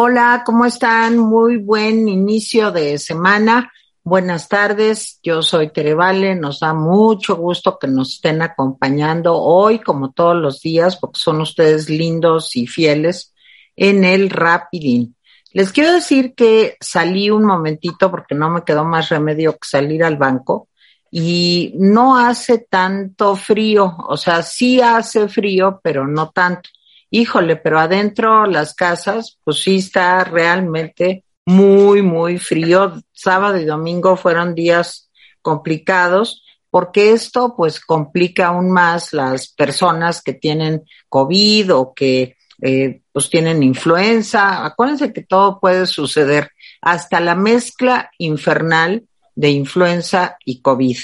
Hola, ¿cómo están? Muy buen inicio de semana. Buenas tardes, yo soy Terevale, nos da mucho gusto que nos estén acompañando hoy, como todos los días, porque son ustedes lindos y fieles en el Rapidín. Les quiero decir que salí un momentito porque no me quedó más remedio que salir al banco y no hace tanto frío, o sea, sí hace frío, pero no tanto. Híjole, pero adentro las casas, pues sí está realmente muy, muy frío. Sábado y domingo fueron días complicados porque esto pues complica aún más las personas que tienen COVID o que eh, pues tienen influenza. Acuérdense que todo puede suceder, hasta la mezcla infernal de influenza y COVID.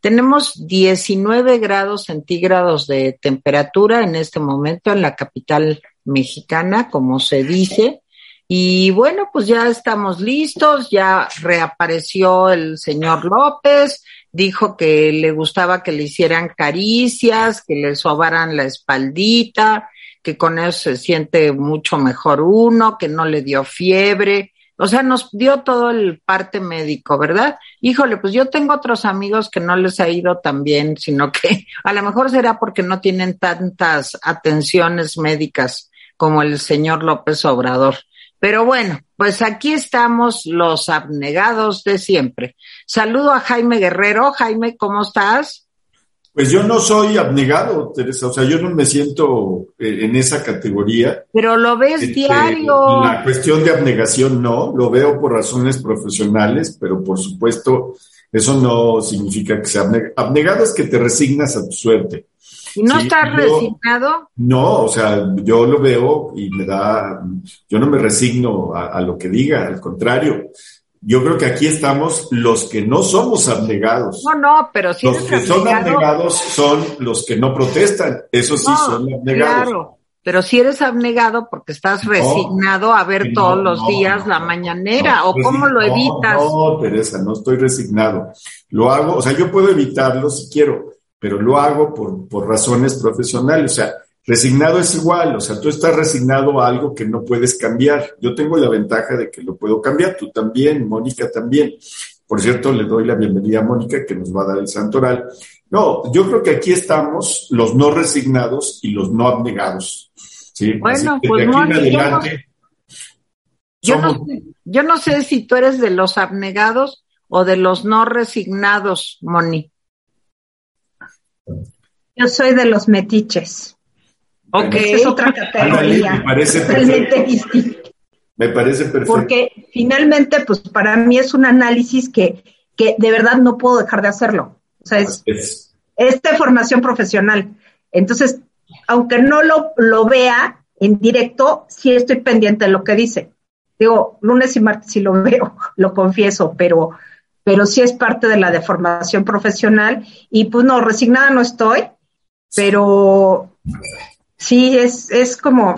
Tenemos 19 grados centígrados de temperatura en este momento en la capital mexicana, como se dice. Y bueno, pues ya estamos listos, ya reapareció el señor López, dijo que le gustaba que le hicieran caricias, que le sobaran la espaldita, que con eso se siente mucho mejor uno, que no le dio fiebre, o sea, nos dio todo el parte médico, ¿verdad? Híjole, pues yo tengo otros amigos que no les ha ido tan bien, sino que a lo mejor será porque no tienen tantas atenciones médicas como el señor López Obrador. Pero bueno, pues aquí estamos los abnegados de siempre. Saludo a Jaime Guerrero. Jaime, ¿cómo estás? Pues yo no soy abnegado, Teresa, o sea, yo no me siento eh, en esa categoría. Pero lo ves este, diario. La cuestión de abnegación no, lo veo por razones profesionales, pero por supuesto eso no significa que sea abnegado. Abnegado es que te resignas a tu suerte. ¿Y no estás resignado? No, o sea, yo lo veo y me da, yo no me resigno a, a lo que diga, al contrario yo creo que aquí estamos los que no somos abnegados. No, no, pero si Los que son abnegados son los que no protestan. Eso sí son abnegados. Claro, pero si eres abnegado porque estás resignado a ver todos los días la mañanera, ¿o cómo lo evitas? No, Teresa, no estoy resignado. Lo hago, o sea, yo puedo evitarlo si quiero, pero lo hago por, por razones profesionales. O sea, Resignado es igual, o sea, tú estás resignado a algo que no puedes cambiar. Yo tengo la ventaja de que lo puedo cambiar, tú también, Mónica también. Por cierto, le doy la bienvenida a Mónica que nos va a dar el santoral. No, yo creo que aquí estamos los no resignados y los no abnegados. ¿sí? Bueno, pues adelante, yo, no, sé, yo no sé si tú eres de los abnegados o de los no resignados, Moni. Yo soy de los metiches. Ok. es otra categoría. me parece totalmente distinta. Me parece perfecto. Porque finalmente, pues para mí es un análisis que, que de verdad no puedo dejar de hacerlo. O sea, es, es. de formación profesional. Entonces, aunque no lo, lo vea en directo, sí estoy pendiente de lo que dice. Digo, lunes y martes sí lo veo, lo confieso, pero, pero sí es parte de la deformación profesional. Y pues no, resignada no estoy, pero Sí, es, es como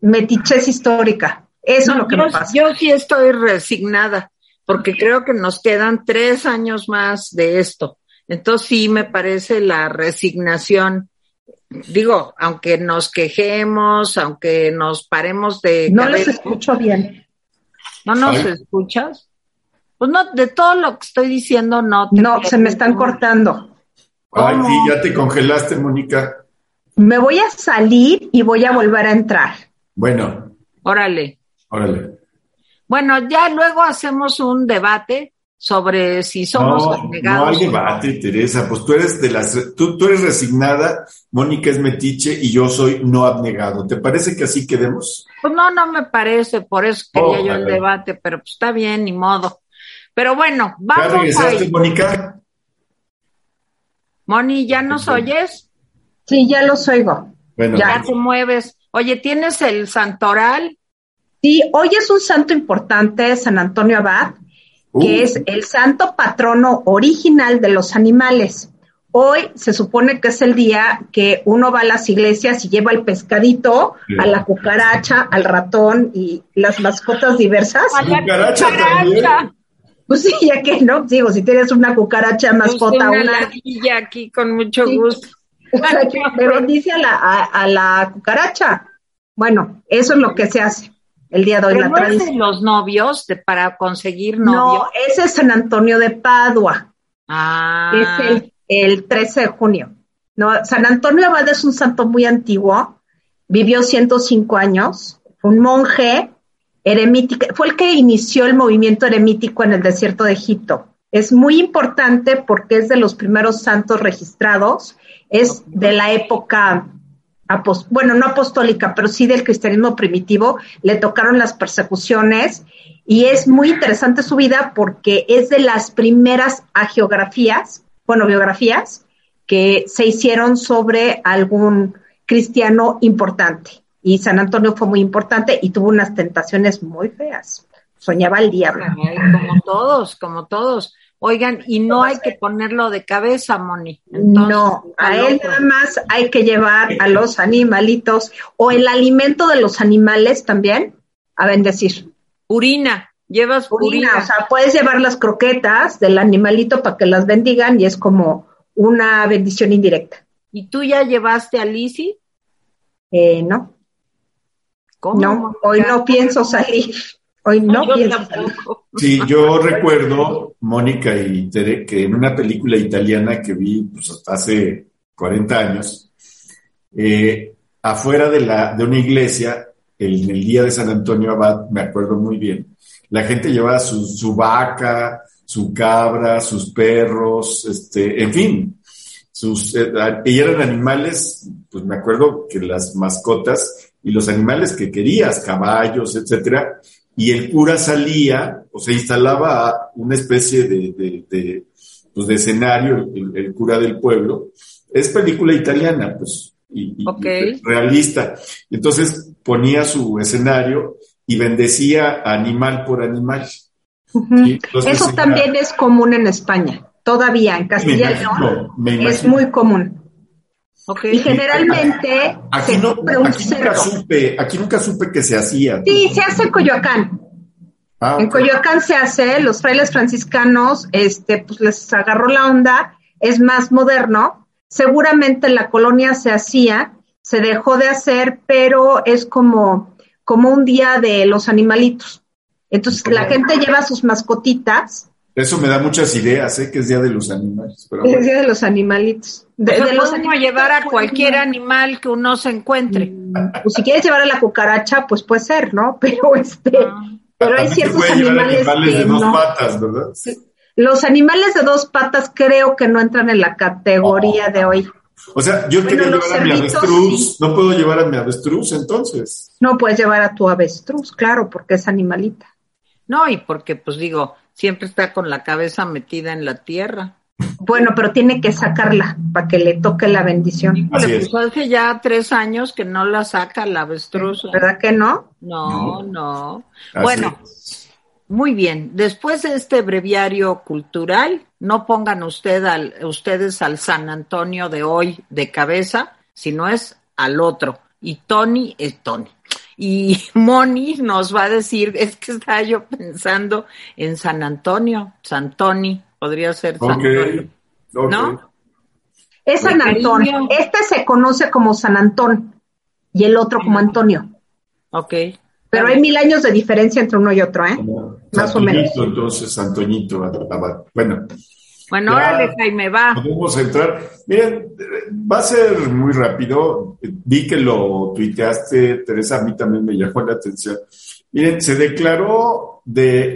metichez histórica. Eso es lo que yo, me pasa. Yo sí estoy resignada, porque creo que nos quedan tres años más de esto. Entonces sí me parece la resignación. Digo, aunque nos quejemos, aunque nos paremos de... No les escucho bien. ¿No nos escuchas? Pues no, de todo lo que estoy diciendo no. no, se me están cortando. Ay, sí, ya te congelaste, Mónica me voy a salir y voy a volver a entrar. Bueno. Órale. Órale. Bueno, ya luego hacemos un debate sobre si somos no, No hay debate, Teresa. Pues tú eres de las, tú, tú eres resignada, Mónica es metiche y yo soy no abnegado. ¿Te parece que así quedemos? Pues no, no me parece, por eso quería yo el debate, pero pues está bien, ni modo. Pero bueno, vamos. ¿Ya regresaste, Mónica? Moni, ¿ya nos oyes? Sí, ya los oigo. ya te mueves. Oye, ¿tienes el santoral? Sí, hoy es un santo importante, San Antonio Abad, que uh. es el santo patrono original de los animales. Hoy se supone que es el día que uno va a las iglesias y lleva el pescadito, a la cucaracha, al ratón y las mascotas diversas. A la cucaracha. Pues sí, ya que no, digo, si tienes una cucaracha mascota, una, una aquí con mucho gusto. Me bendice a la, a, la cucaracha. Bueno, eso es lo que se hace el día de hoy. la no es de los novios de, para conseguir novios. No, ese es San Antonio de Padua. Ah. Es el el 13 de junio. ¿no? San Antonio Abad es un santo muy antiguo, vivió 105 años, un monje eremítico, fue el que inició el movimiento eremítico en el desierto de Egipto. Es muy importante porque es de los primeros santos registrados, es de la época, bueno, no apostólica, pero sí del cristianismo primitivo, le tocaron las persecuciones y es muy interesante su vida porque es de las primeras agiografías bueno, biografías que se hicieron sobre algún cristiano importante. Y San Antonio fue muy importante y tuvo unas tentaciones muy feas. Soñaba el diablo. como todos, como todos. Oigan, y no hay que ponerlo de cabeza, Moni. no, a él nada más hay que llevar a los animalitos o el alimento de los animales también a bendecir. Urina. Llevas purina. O sea, puedes llevar las croquetas del animalito para que las bendigan y es como una bendición indirecta. ¿Y tú ya llevaste a Lizzie? Eh, no. ¿Cómo? No, hoy no pienso salir. Hoy no pienso salir. Sí, yo recuerdo, Mónica y Tere, que en una película italiana que vi pues, hace 40 años, eh, afuera de, la, de una iglesia, el, el día de San Antonio Abad, me acuerdo muy bien, la gente llevaba su, vaca, su cabra, sus perros, este, en fin, sus, eh, y eran animales, pues me acuerdo que las mascotas y los animales que querías, caballos, etcétera, y el cura salía o se instalaba una especie de, de, pues de escenario, el, cura del pueblo. Es película italiana, pues, y, realista. Entonces ponía su escenario y bendecía animal por animal. Eso también es común en España, todavía en Castilla y León es muy común. Y generalmente aquí, nunca supe, aquí nunca supe que se hacía. Sí, se hace en Coyoacán. Ah, en Coyoacán se hace, los frailes franciscanos, este, pues les agarró la onda, es más moderno. Seguramente en la colonia se hacía, se dejó de hacer, pero es como como un día de los animalitos. Entonces la gente lleva sus mascotitas. Eso me da muchas ideas, ¿eh? que es día de los animales. es día de los animalitos. De, los animales llevar a cualquier animal que uno se encuentre. Mm, pues si quieres llevar a la cucaracha, pues puede ser, ¿no? Pero este, ah. pero hay ciertos animales, de dos patas, ¿verdad? Los animales de dos patas creo que no entran en la categoría de hoy. O sea, yo quería llevar a mi avestruz, no puedo llevar a mi avestruz entonces. No puedes llevar a tu avestruz, claro, porque es animalita. No, y porque, pues digo, siempre está con la cabeza metida en la tierra. Bueno, pero tiene que sacarla para que le toque la bendición. pues hace ya tres años que no la saca la avestruz. ¿Verdad que no? No, no. Bueno, muy bien, después de este breviario cultural, no pongan usted al, ustedes al San Antonio de hoy de cabeza, sino es al otro. Y Tony es Tony. Y Moni nos va a decir, es que estaba yo pensando en San Antonio, San Tony, podría ser San Antonio. ¿No? Es San Antonio. Este se conoce como San Antón y el otro como Antonio. Ok. Pero hay mil años de diferencia entre uno y otro, ¿eh? Más o menos. Entonces, Antoñito. Bueno. Bueno, órale, Jaime, va. Podemos entrar. Miren, va a ser muy rápido. Vi que lo tuiteaste, Teresa, a mí también me llamó la atención. Miren, se declaró de,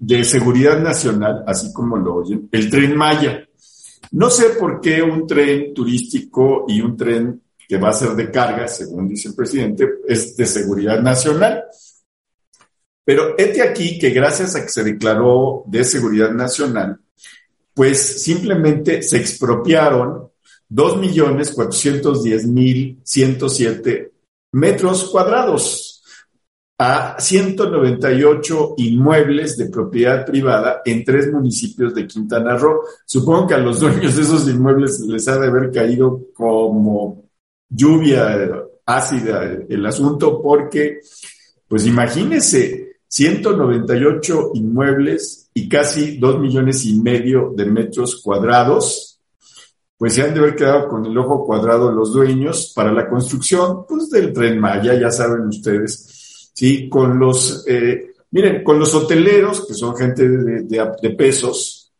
de seguridad nacional, así como lo oyen, el tren Maya. No sé por qué un tren turístico y un tren que va a ser de carga, según dice el presidente, es de seguridad nacional. Pero este aquí que gracias a que se declaró de seguridad nacional, pues simplemente se expropiaron 2.410.107 metros cuadrados a 198 inmuebles de propiedad privada en tres municipios de Quintana Roo. Supongo que a los dueños de esos inmuebles les ha de haber caído como lluvia ácida el asunto porque, pues imagínense, 198 inmuebles y casi dos millones y medio de metros cuadrados, pues se han de haber quedado con el ojo cuadrado los dueños para la construcción, pues del tren Maya, ya saben ustedes, ¿sí? Con los, eh, miren, con los hoteleros, que son gente de, pesos,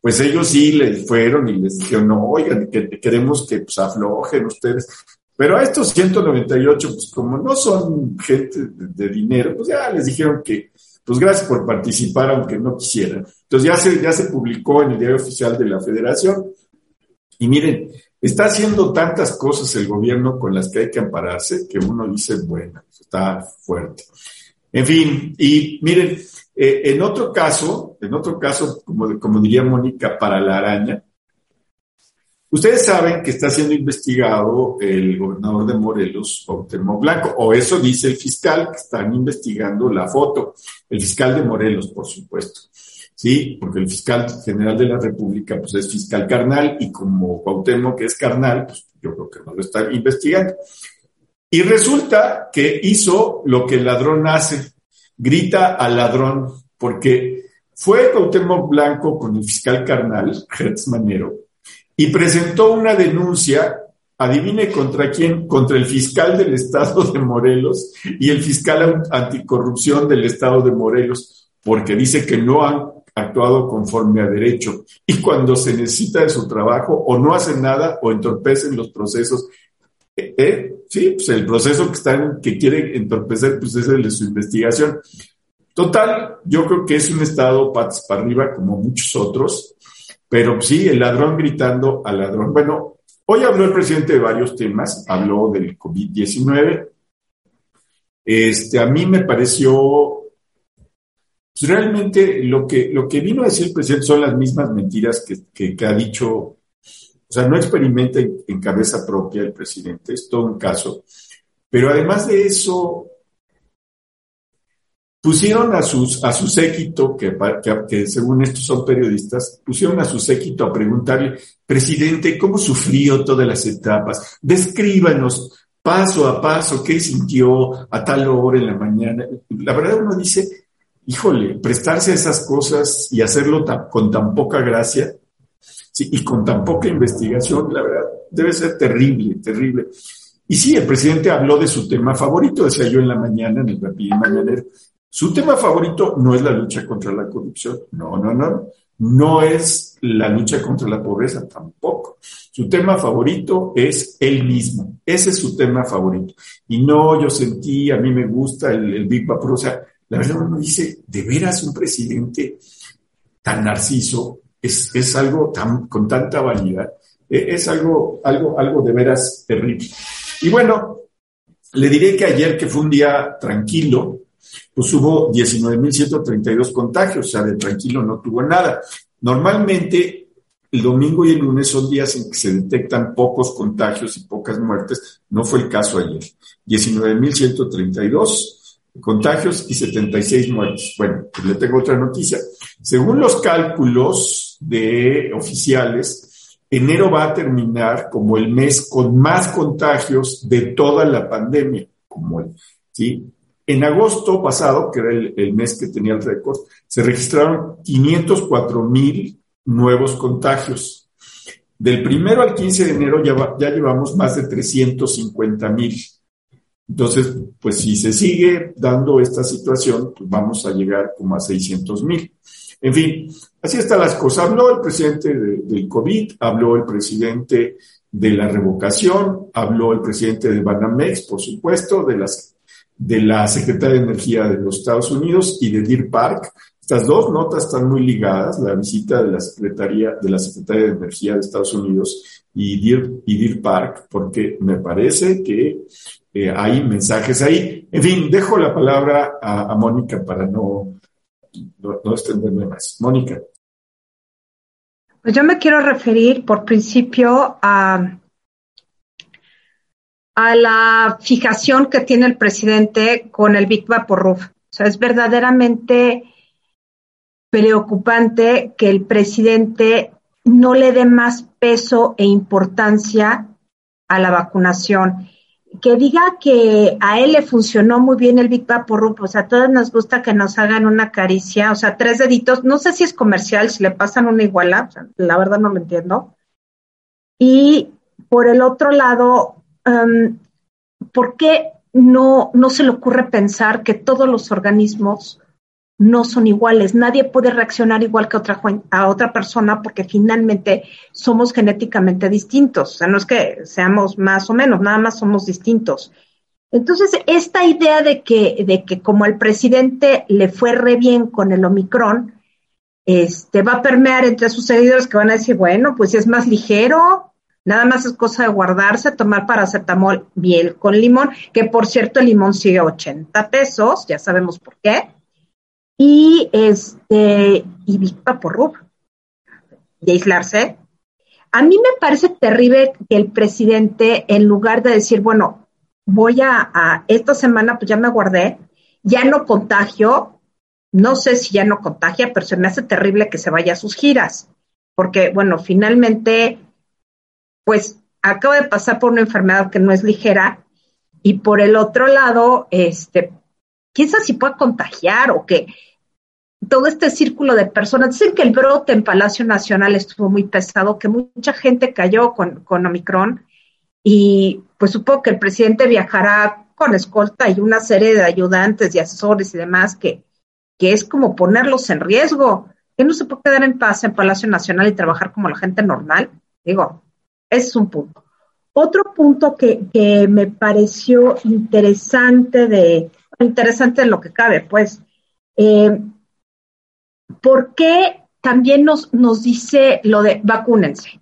pues ellos sí les fueron y les dijeron, no, oigan, que queremos que pues, aflojen ustedes. Pero a estos 198, pues como no son gente de, dinero, pues ya les dijeron que, pues gracias por participar, aunque no quisieran. Entonces ya se, ya se publicó en el diario oficial de la federación. Y miren, está haciendo tantas cosas el gobierno con las que hay que ampararse que uno dice, bueno, está fuerte. En fin, y miren, eh, en otro caso, en otro caso, como, como diría Mónica, para la araña, ustedes saben que está siendo investigado el gobernador de Morelos, Cuauhtémoc Blanco, o eso dice el fiscal, que están investigando la foto, el fiscal de Morelos, por supuesto. Sí, porque el fiscal general de la República, pues es fiscal carnal, y como Cuauhtémoc que es carnal, pues yo creo que no lo está investigando. Y resulta que hizo lo que el ladrón hace, grita al ladrón, porque fue Cuauhtémoc Blanco con el fiscal carnal, Hertz Manero, y presentó una denuncia, adivine contra quién, contra el fiscal del estado de Morelos y el fiscal anticorrupción del estado de Morelos, porque dice que no han actuado conforme a derecho y cuando se necesita de su trabajo o no hacen nada o entorpecen los procesos eh, eh, sí, pues el proceso que están, que quiere entorpecer, pues es el de su investigación. Total, yo creo que es un estado patas para arriba como muchos otros, pero sí, el ladrón gritando al ladrón. Bueno, hoy habló el presidente de varios temas, habló del COVID-19. Este, a mí me pareció, pues realmente lo que, lo que vino a decir el presidente son las mismas mentiras que, que ha dicho o sea, no experimenta en, cabeza propia el presidente, es todo un caso. Pero además de eso, pusieron a, sus, a su séquito, que, según estos son periodistas, pusieron a su séquito a preguntarle, presidente, ¿cómo sufrió todas las etapas? Descríbanos paso a paso qué sintió a tal hora en la mañana. La verdad uno dice, híjole, prestarse a esas cosas y hacerlo con tan poca gracia, y con tan poca investigación, la verdad, debe ser terrible, terrible. Y sí, el presidente habló de su tema favorito, decía yo en la mañana, en el rapid mañanero. Su tema favorito no es la lucha contra la corrupción, no, no, no, no es la lucha contra la pobreza tampoco. Su tema favorito es él mismo, ese es su tema favorito. Y no, yo sentí, a mí me gusta el, Big Vapor, o sea, la verdad uno dice, ¿de veras un presidente tan narciso es, es algo tan, con tanta vanidad, e, es algo, algo, algo de veras terrible. Y bueno, le diré que ayer, que fue un día tranquilo, pues hubo 19.132 contagios, o sea, de tranquilo no tuvo nada. Normalmente, el domingo y el lunes son días en que se detectan pocos contagios y pocas muertes. No fue el caso ayer. 19.132 contagios y 76 muertes. Bueno, pues le tengo otra noticia. Según los cálculos de oficiales, enero va a terminar como el mes con más contagios de toda la pandemia, como el, ¿sí? En agosto pasado, que era el, mes que tenía el récord, se registraron 504 mil nuevos contagios. Del primero al 15 de enero ya, ya llevamos más de 350 mil. Entonces, pues si se sigue dando esta situación, pues vamos a llegar como a 600 mil. En fin, así están las cosas. Habló el presidente del COVID, habló el presidente de la revocación, habló el presidente de Banamex, por supuesto, de, las, de la Secretaría de Energía de los Estados Unidos y de Deer Park. Estas dos notas están muy ligadas, la visita de la Secretaría de la Secretaría de Energía de Estados Unidos y Deer, y Deer Park, porque me parece que eh, hay mensajes ahí. En fin, dejo la palabra a, Mónica para no, no, extenderme más. Mónica. Pues yo me quiero referir por principio a, a la fijación que tiene el presidente con el Big Vaporub. O sea, es verdaderamente preocupante que el presidente no le dé más peso e importancia a la vacunación. Que diga que a él le funcionó muy bien el Big Vaporub, o sea, a todos nos gusta que nos hagan una caricia, o sea, tres deditos, no sé si es comercial, si le pasan una iguala, la verdad no lo entiendo. Y por el otro lado, ¿por qué no, no se le ocurre pensar que todos los organismos no son iguales. Nadie puede reaccionar igual que otra, a otra persona porque finalmente somos genéticamente distintos. O sea, no es que seamos más o menos, nada más somos distintos. Entonces, esta idea de que, de que como al presidente le fue re bien con el Omicron, este, va a permear entre sus seguidores que van a decir, bueno, pues es más ligero, nada más es cosa de guardarse, tomar paracetamol, miel con limón, que por cierto el limón sigue 80 pesos, ya sabemos por qué y este y por Rub y aislarse. A mí me parece terrible que el presidente, en lugar de decir, bueno, voy a, a esta semana, pues ya me guardé, ya no contagio, no sé si ya no contagia, pero se me hace terrible que se vaya a sus giras, porque, bueno, finalmente, pues acabo de pasar por una enfermedad que no es ligera, y por el otro lado, este, sabe si puede contagiar o que todo este círculo de personas. Dicen que el brote en Palacio Nacional estuvo muy pesado, que mucha gente cayó con, con Omicron y pues supongo que el presidente viajará con escolta y una serie de ayudantes y asesores y demás que, que es como ponerlos en riesgo. Que no se puede quedar en paz en Palacio Nacional y trabajar como la gente normal. Digo, es un punto. Otro punto que, que me pareció interesante de, interesante lo que cabe, pues, eh, ¿por qué también nos, nos dice lo de vacúnense?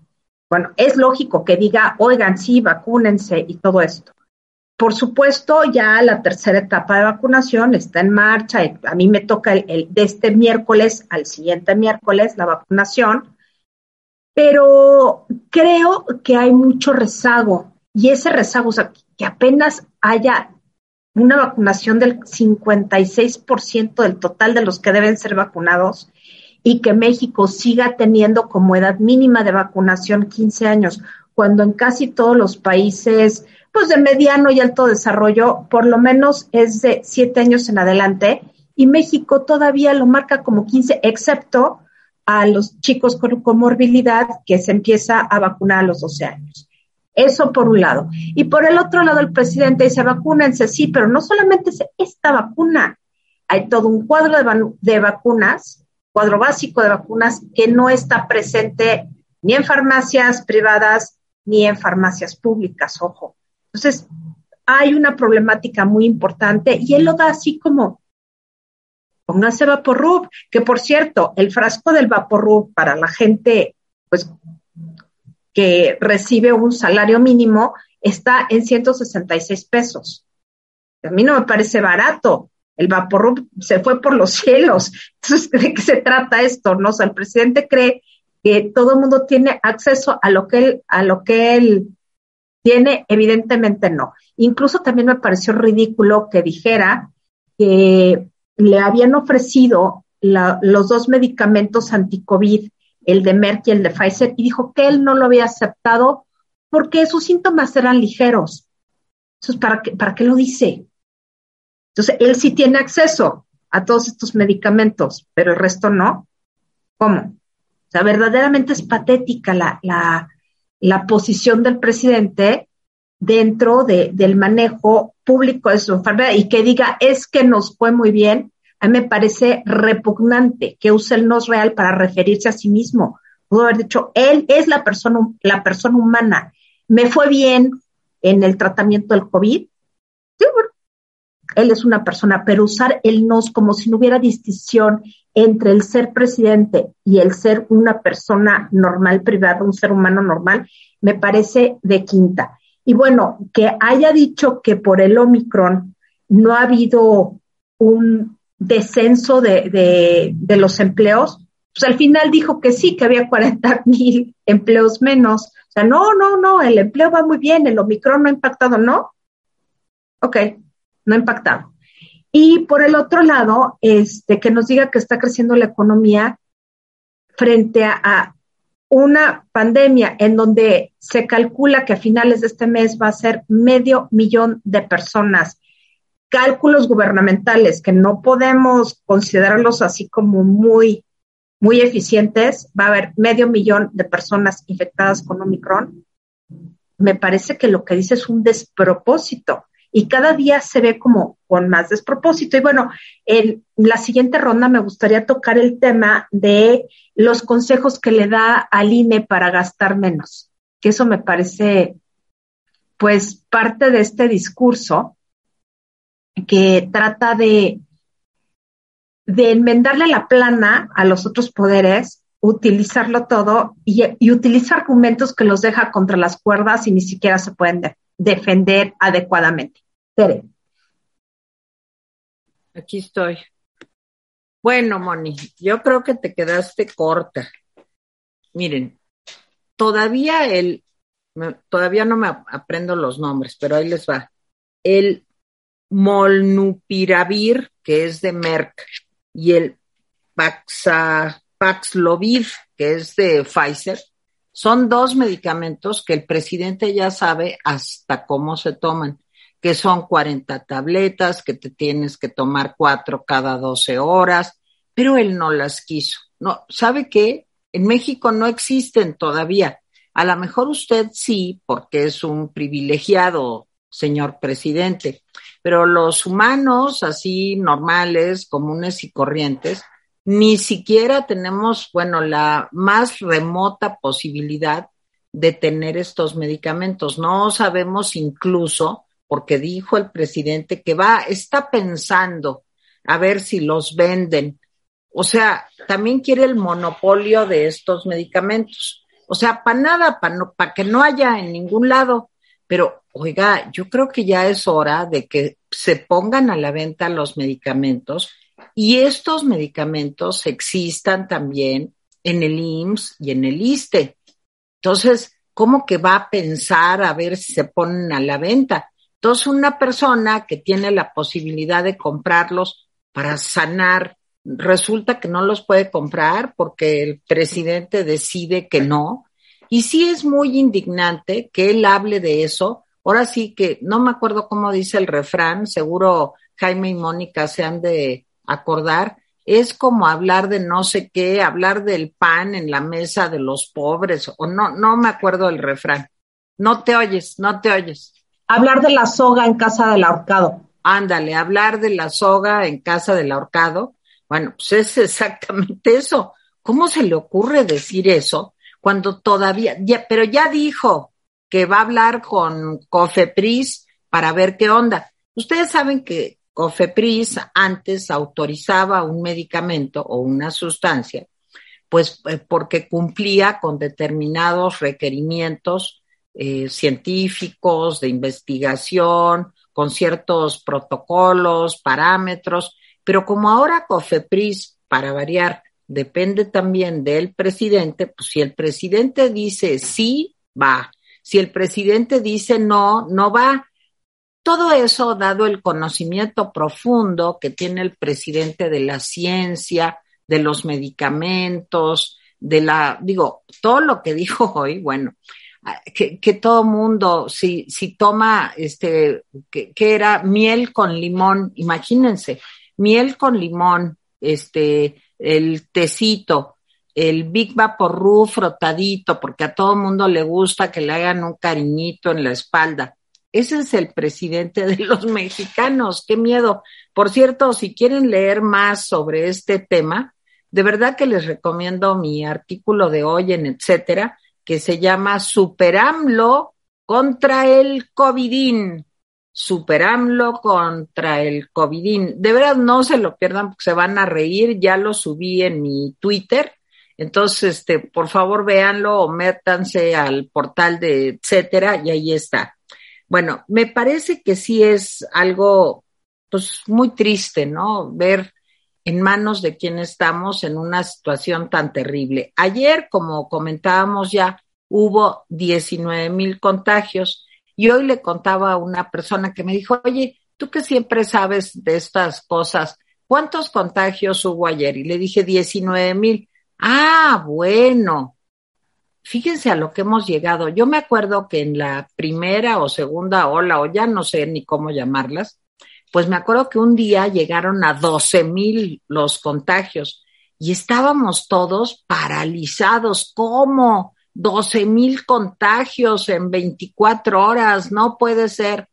Bueno, es lógico que diga, oigan, sí, vacúnense y todo esto. Por supuesto, ya la tercera etapa de vacunación está en marcha. A mí me toca el, de este miércoles al siguiente miércoles la vacunación, pero creo que hay mucho rezago y ese rezago, o sea, que apenas haya una vacunación del 56% del total de los que deben ser vacunados y que México siga teniendo como edad mínima de vacunación 15 años, cuando en casi todos los países pues de mediano y alto desarrollo por lo menos es de 7 años en adelante y México todavía lo marca como 15, excepto a los chicos con comorbilidad que se empieza a vacunar a los 12 años. Eso por un lado. Y por el otro lado, el presidente dice, vacúnense, sí, pero no solamente es esta vacuna, hay todo un cuadro de, vacunas, cuadro básico de vacunas que no está presente ni en farmacias privadas ni en farmacias públicas, ojo. Entonces, hay una problemática muy importante y él lo da así como, póngase Vaporrub, que por cierto, el frasco del Vaporrub para la gente, pues que recibe un salario mínimo está en 166 pesos. A mí no me parece barato. El vapor se fue por los cielos. Entonces, ¿de qué se trata esto? No, o el presidente cree que todo el mundo tiene acceso a lo que él, a lo que él tiene, evidentemente no. Incluso también me pareció ridículo que dijera que le habían ofrecido los dos medicamentos anti-COVID el de Merck y el de Pfizer, y dijo que él no lo había aceptado porque sus síntomas eran ligeros. Entonces, ¿para qué, ¿para qué lo dice? Entonces, él sí tiene acceso a todos estos medicamentos, pero el resto no. ¿Cómo? O sea, verdaderamente es patética la, la, la posición del presidente dentro de, del manejo público de su enfermedad y que diga, es que nos fue muy bien, a mí me parece repugnante que use el nos real para referirse a sí mismo. Pudo haber dicho, él es la persona, la persona humana. Me fue bien en el tratamiento del COVID. Sí, bueno, él es una persona, pero usar el nos como si no hubiera distinción entre el ser presidente y el ser una persona normal, privada, un ser humano normal, me parece de quinta. Y bueno, que haya dicho que por el Omicron no ha habido un, descenso de, de, los empleos, pues al final dijo que sí, que había 40 mil empleos menos. O sea, no, no, no, el empleo va muy bien, el Omicron no ha impactado, ¿no? Ok, no ha impactado. Y por el otro lado, este, que nos diga que está creciendo la economía frente a, una pandemia en donde se calcula que a finales de este mes va a ser medio millón de personas. Cálculos gubernamentales que no podemos considerarlos así como muy, muy eficientes. Va a haber medio millón de personas infectadas con Omicron. Me parece que lo que dice es un despropósito y cada día se ve como con más despropósito. Y bueno, en la siguiente ronda me gustaría tocar el tema de los consejos que le da al INE para gastar menos, que eso me parece pues parte de este discurso que trata de, de enmendarle la plana a los otros poderes, utilizarlo todo y, y utilizar argumentos que los deja contra las cuerdas y ni siquiera se pueden defender adecuadamente. Aquí estoy. Bueno, Moni, yo creo que te quedaste corta. Miren, todavía el, todavía no me aprendo los nombres, pero ahí les va. El molnupiravir, que es de Merck, y el Paxlovid, que es de Pfizer, son dos medicamentos que el presidente ya sabe hasta cómo se toman que son 40 tabletas, que te tienes que tomar cuatro cada 12 horas, pero él no las quiso. No, ¿sabe qué? En México no existen todavía. A lo mejor usted sí, porque es un privilegiado, señor presidente, pero los humanos así normales, comunes y corrientes, ni siquiera tenemos, bueno, la más remota posibilidad de tener estos medicamentos. No sabemos incluso porque dijo el presidente que va, está pensando a ver si los venden. O sea, también quiere el monopolio de estos medicamentos. O sea, para nada, para que no haya en ningún lado. Pero, oiga, yo creo que ya es hora de que se pongan a la venta los medicamentos y estos medicamentos existan también en el IMSS y en el ISTE. Entonces, ¿cómo que va a pensar a ver si se ponen a la venta? Entonces, una persona que tiene la posibilidad de comprarlos para sanar, resulta que no los puede comprar porque el presidente decide que no. Y sí es muy indignante que él hable de eso. Ahora sí que no me acuerdo cómo dice el refrán, seguro Jaime y Mónica se han de acordar. Es como hablar de no sé qué, hablar del pan en la mesa de los pobres, o no, no me acuerdo el refrán. No te oyes, no te oyes. Hablar de la soga en casa del ahorcado. Ándale, hablar de la soga en casa del ahorcado. Bueno, pues es exactamente eso. ¿Cómo se le ocurre decir eso cuando todavía, pero ya dijo que va a hablar con Cofepris para ver qué onda? Ustedes saben que Cofepris antes autorizaba un medicamento o una sustancia, pues eh, porque cumplía con determinados requerimientos eh, científicos, de investigación, con ciertos protocolos, parámetros, pero como ahora COFEPRIS, para variar, depende también del presidente, pues si el presidente dice sí, va. Si el presidente dice no, no va. Todo eso, dado el conocimiento profundo que tiene el presidente de la ciencia, de los medicamentos, de la, digo, todo lo que dijo hoy, bueno, que, todo mundo, si, si toma, este, que, era miel con limón, imagínense, miel con limón, este, el tecito, el Big Vaporru frotadito, porque a todo mundo le gusta que le hagan un cariñito en la espalda. Ese es el presidente de los mexicanos, qué miedo. Por cierto, si quieren leer más sobre este tema, de verdad que les recomiendo mi artículo de hoy en etcétera, que se llama Superamlo contra el COVIDín. Superamlo contra el COVIDín. De verdad no se lo pierdan porque se van a reír. Ya lo subí en mi Twitter. Entonces, este, por favor, véanlo o métanse al portal de etcétera y ahí está. Bueno, me parece que sí es algo, pues, muy triste, ¿no? Ver en manos de quien estamos en una situación tan terrible. Ayer, como comentábamos ya, hubo 19 mil contagios y hoy le contaba a una persona que me dijo, oye, tú que siempre sabes de estas cosas, ¿cuántos contagios hubo ayer? Y le dije 19 mil. Ah, bueno. Fíjense a lo que hemos llegado. Yo me acuerdo que en la primera o segunda ola, o ya no sé ni cómo llamarlas, pues me acuerdo que un día llegaron a 12 mil los contagios y estábamos todos paralizados. ¿Cómo? 12 mil contagios en 24 horas, no puede ser.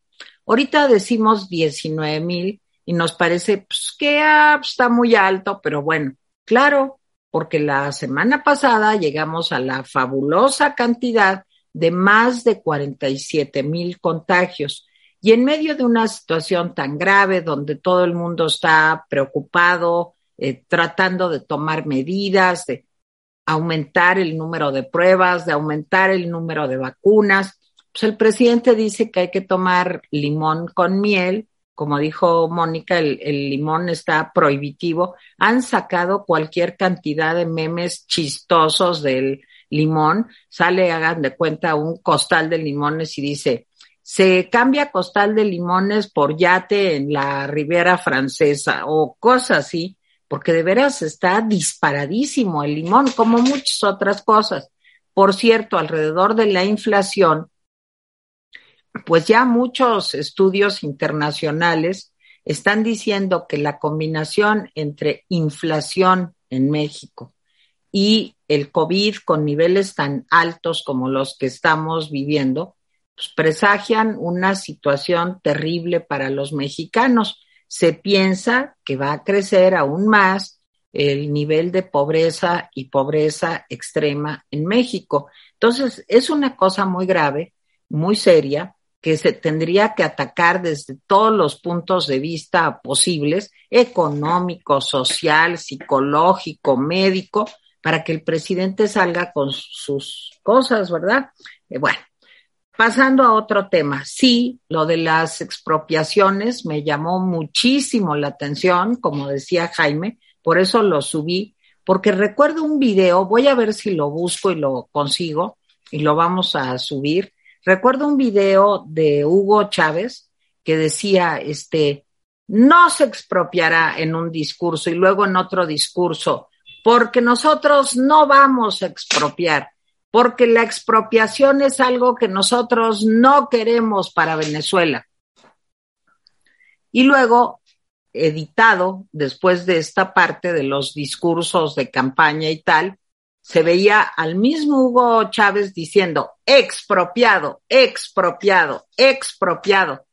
Ahorita decimos 19 mil y nos parece pues, que está muy alto, pero bueno, claro, porque la semana pasada llegamos a la fabulosa cantidad de más de 47 mil contagios. Y en medio de una situación tan grave donde todo el mundo está preocupado, eh, tratando de tomar medidas, de aumentar el número de pruebas, de aumentar el número de vacunas, pues el presidente dice que hay que tomar limón con miel como dijo Mónica, el, limón está prohibitivo. Han sacado cualquier cantidad de memes chistosos del limón. Sale, hagan de cuenta, un costal de limones y dice, se cambia costal de limones por yate en la Riviera Francesa o cosas así, porque de veras está disparadísimo el limón, como muchas otras cosas. Por cierto, alrededor de la inflación, pues ya muchos estudios internacionales están diciendo que la combinación entre inflación en México y el COVID con niveles tan altos como los que estamos viviendo, pues presagian una situación terrible para los mexicanos. Se piensa que va a crecer aún más el nivel de pobreza y pobreza extrema en México. Entonces, es una cosa muy grave, muy seria, que se tendría que atacar desde todos los puntos de vista posibles, económico, social, psicológico, médico, para que el presidente salga con sus cosas, ¿verdad? Eh, bueno, pasando a otro tema, sí, lo de las expropiaciones me llamó muchísimo la atención, como decía Jaime, por eso lo subí, porque recuerdo un video, voy a ver si lo busco y lo consigo y lo vamos a subir. Recuerdo un video de Hugo Chávez que decía, este, no se expropiará en un discurso y luego en otro discurso, porque nosotros no vamos a expropiar, porque la expropiación es algo que nosotros no queremos para Venezuela. Y luego, editado, después de esta parte de los discursos de campaña y tal, se veía al mismo Hugo Chávez diciendo expropiado, expropiado, expropiado.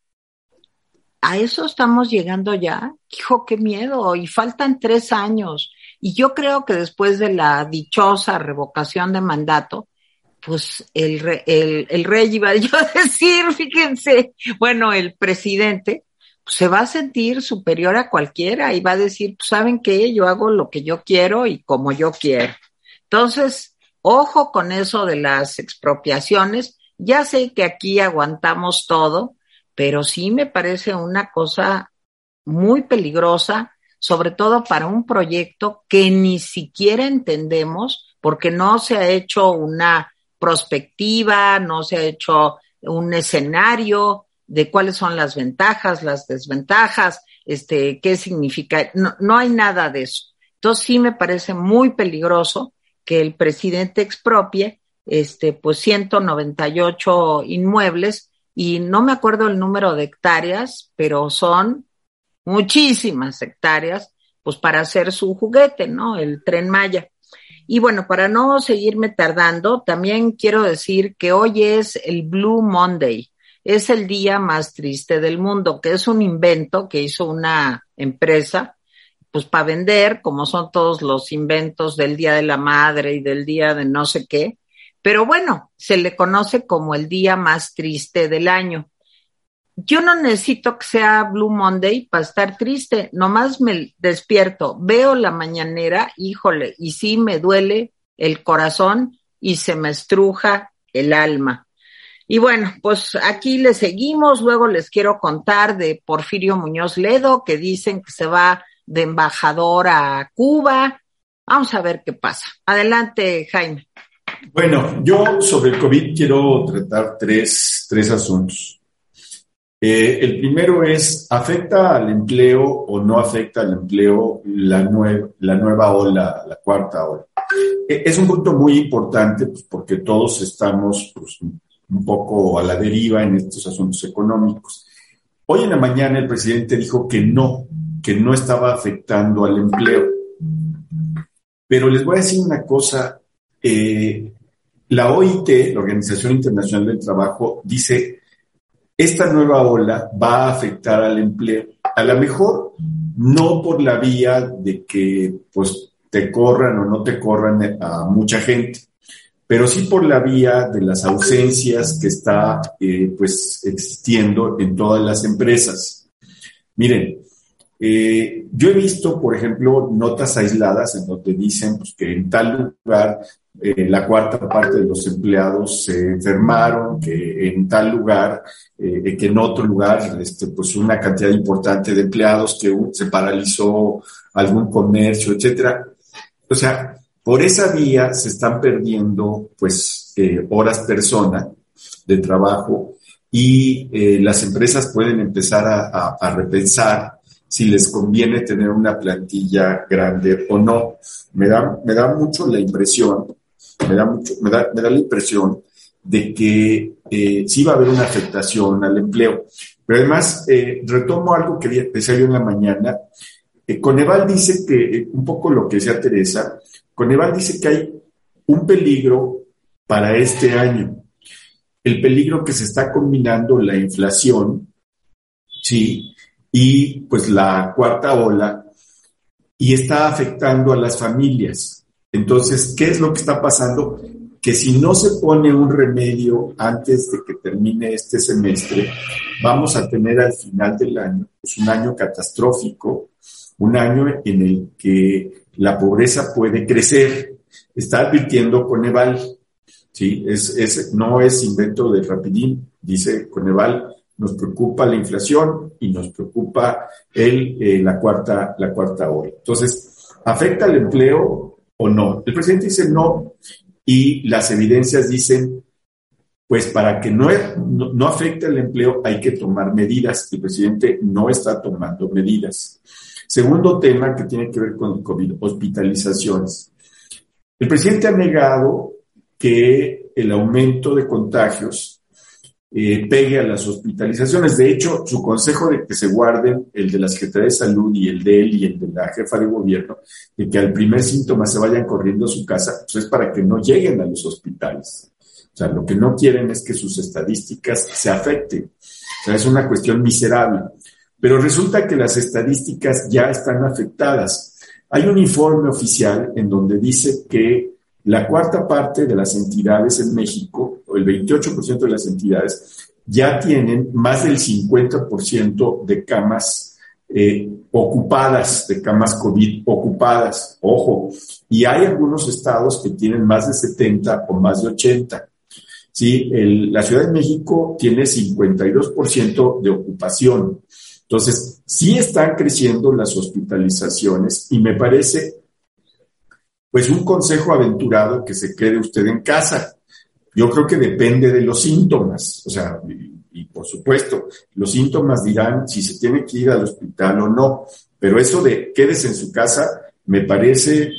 A eso estamos llegando ya. Hijo, qué miedo. Y faltan tres años. Y yo creo que después de la dichosa revocación de mandato, pues el, el, el rey iba yo a decir, fíjense, bueno, el presidente pues, se va a sentir superior a cualquiera y va a decir, pues saben qué, yo hago lo que yo quiero y como yo quiero. Entonces, ojo con eso de las expropiaciones. Ya sé que aquí aguantamos todo, pero sí me parece una cosa muy peligrosa, sobre todo para un proyecto que ni siquiera entendemos porque no se ha hecho una prospectiva, no se ha hecho un escenario de cuáles son las ventajas, las desventajas, este, qué significa, no, no hay nada de eso. Entonces sí me parece muy peligroso que el presidente expropie, este, pues 198 inmuebles y no me acuerdo el número de hectáreas, pero son muchísimas hectáreas, pues para hacer su juguete, ¿no? El tren Maya. Y bueno, para no seguirme tardando, también quiero decir que hoy es el Blue Monday, es el día más triste del mundo, que es un invento que hizo una empresa pues para vender, como son todos los inventos del Día de la Madre y del Día de no sé qué. Pero bueno, se le conoce como el día más triste del año. Yo no necesito que sea Blue Monday para estar triste, nomás me despierto, veo la mañanera, híjole, y sí me duele el corazón y se me estruja el alma. Y bueno, pues aquí le seguimos, luego les quiero contar de Porfirio Muñoz Ledo, que dicen que se va de embajador a Cuba. Vamos a ver qué pasa. Adelante, Jaime. Bueno, yo sobre el COVID quiero tratar tres, tres asuntos. Eh, el primero es, ¿afecta al empleo o no afecta al empleo la, la nueva ola, la cuarta ola? Eh, es un punto muy importante pues, porque todos estamos pues, un poco a la deriva en estos asuntos económicos. Hoy en la mañana el presidente dijo que no, que no estaba afectando al empleo. Pero les voy a decir una cosa, eh, la OIT, la Organización Internacional del Trabajo, dice esta nueva ola va a afectar al empleo. A lo mejor no por la vía de que pues te corran o no te corran a mucha gente, pero sí por la vía de las ausencias que está eh, pues existiendo en todas las empresas. Miren, eh, yo he visto, por ejemplo, notas aisladas en donde dicen pues, que en tal lugar eh, la cuarta parte de los empleados se enfermaron, que en tal lugar, eh, que en otro lugar, este, pues una cantidad importante de empleados, que se paralizó algún comercio, etcétera. O sea, por esa vía se están perdiendo, pues, horas persona de trabajo y las empresas pueden empezar a, a repensar si les conviene tener una plantilla grande o no. Me da, me da mucho la impresión, me da, mucho, me da, me da la impresión de que eh, sí va a haber una afectación al empleo. Pero además, eh, retomo algo que decía yo en la mañana. Eh, Coneval dice que, un poco lo que decía Teresa, Coneval dice que hay un peligro para este año. El peligro que se está combinando la inflación, sí, y pues la cuarta ola y está afectando a las familias. Entonces, ¿qué es lo que está pasando? Que si no se pone un remedio antes de que termine este semestre, vamos a tener al final del año pues, un año catastrófico, un año en el que la pobreza puede crecer. Está advirtiendo Coneval, ¿sí? Es, no es invento de Rapidín, dice Coneval, nos preocupa la inflación y nos preocupa el, eh, la, cuarta, la cuarta hora. Entonces, ¿afecta al empleo o no? El presidente dice no y las evidencias dicen, pues para que no, no, afecte al empleo hay que tomar medidas. El presidente no está tomando medidas. Segundo tema que tiene que ver con el COVID, hospitalizaciones. El presidente ha negado que el aumento de contagios eh, pegue a las hospitalizaciones. De hecho, su consejo de que se guarden el de la Secretaría de Salud y el de él y el de la jefa de gobierno, de que al primer síntoma se vayan corriendo a su casa, pues es para que no lleguen a los hospitales. O sea, lo que no quieren es que sus estadísticas se afecten. O sea, es una cuestión miserable. Pero resulta que las estadísticas ya están afectadas. Hay un informe oficial en donde dice que la cuarta parte de las entidades en México, el 28% de las entidades, ya tienen más del 50% de camas eh, ocupadas, de camas COVID ocupadas. Ojo, y hay algunos estados que tienen más de 70 o más de 80. ¿sí? la Ciudad de México tiene 52% de ocupación. Entonces, sí están creciendo las hospitalizaciones y me parece pues un consejo aventurado que se quede usted en casa. Yo creo que depende de los síntomas, o sea, y, por supuesto, los síntomas dirán si se tiene que ir al hospital o no, pero eso de quédese en su casa me parece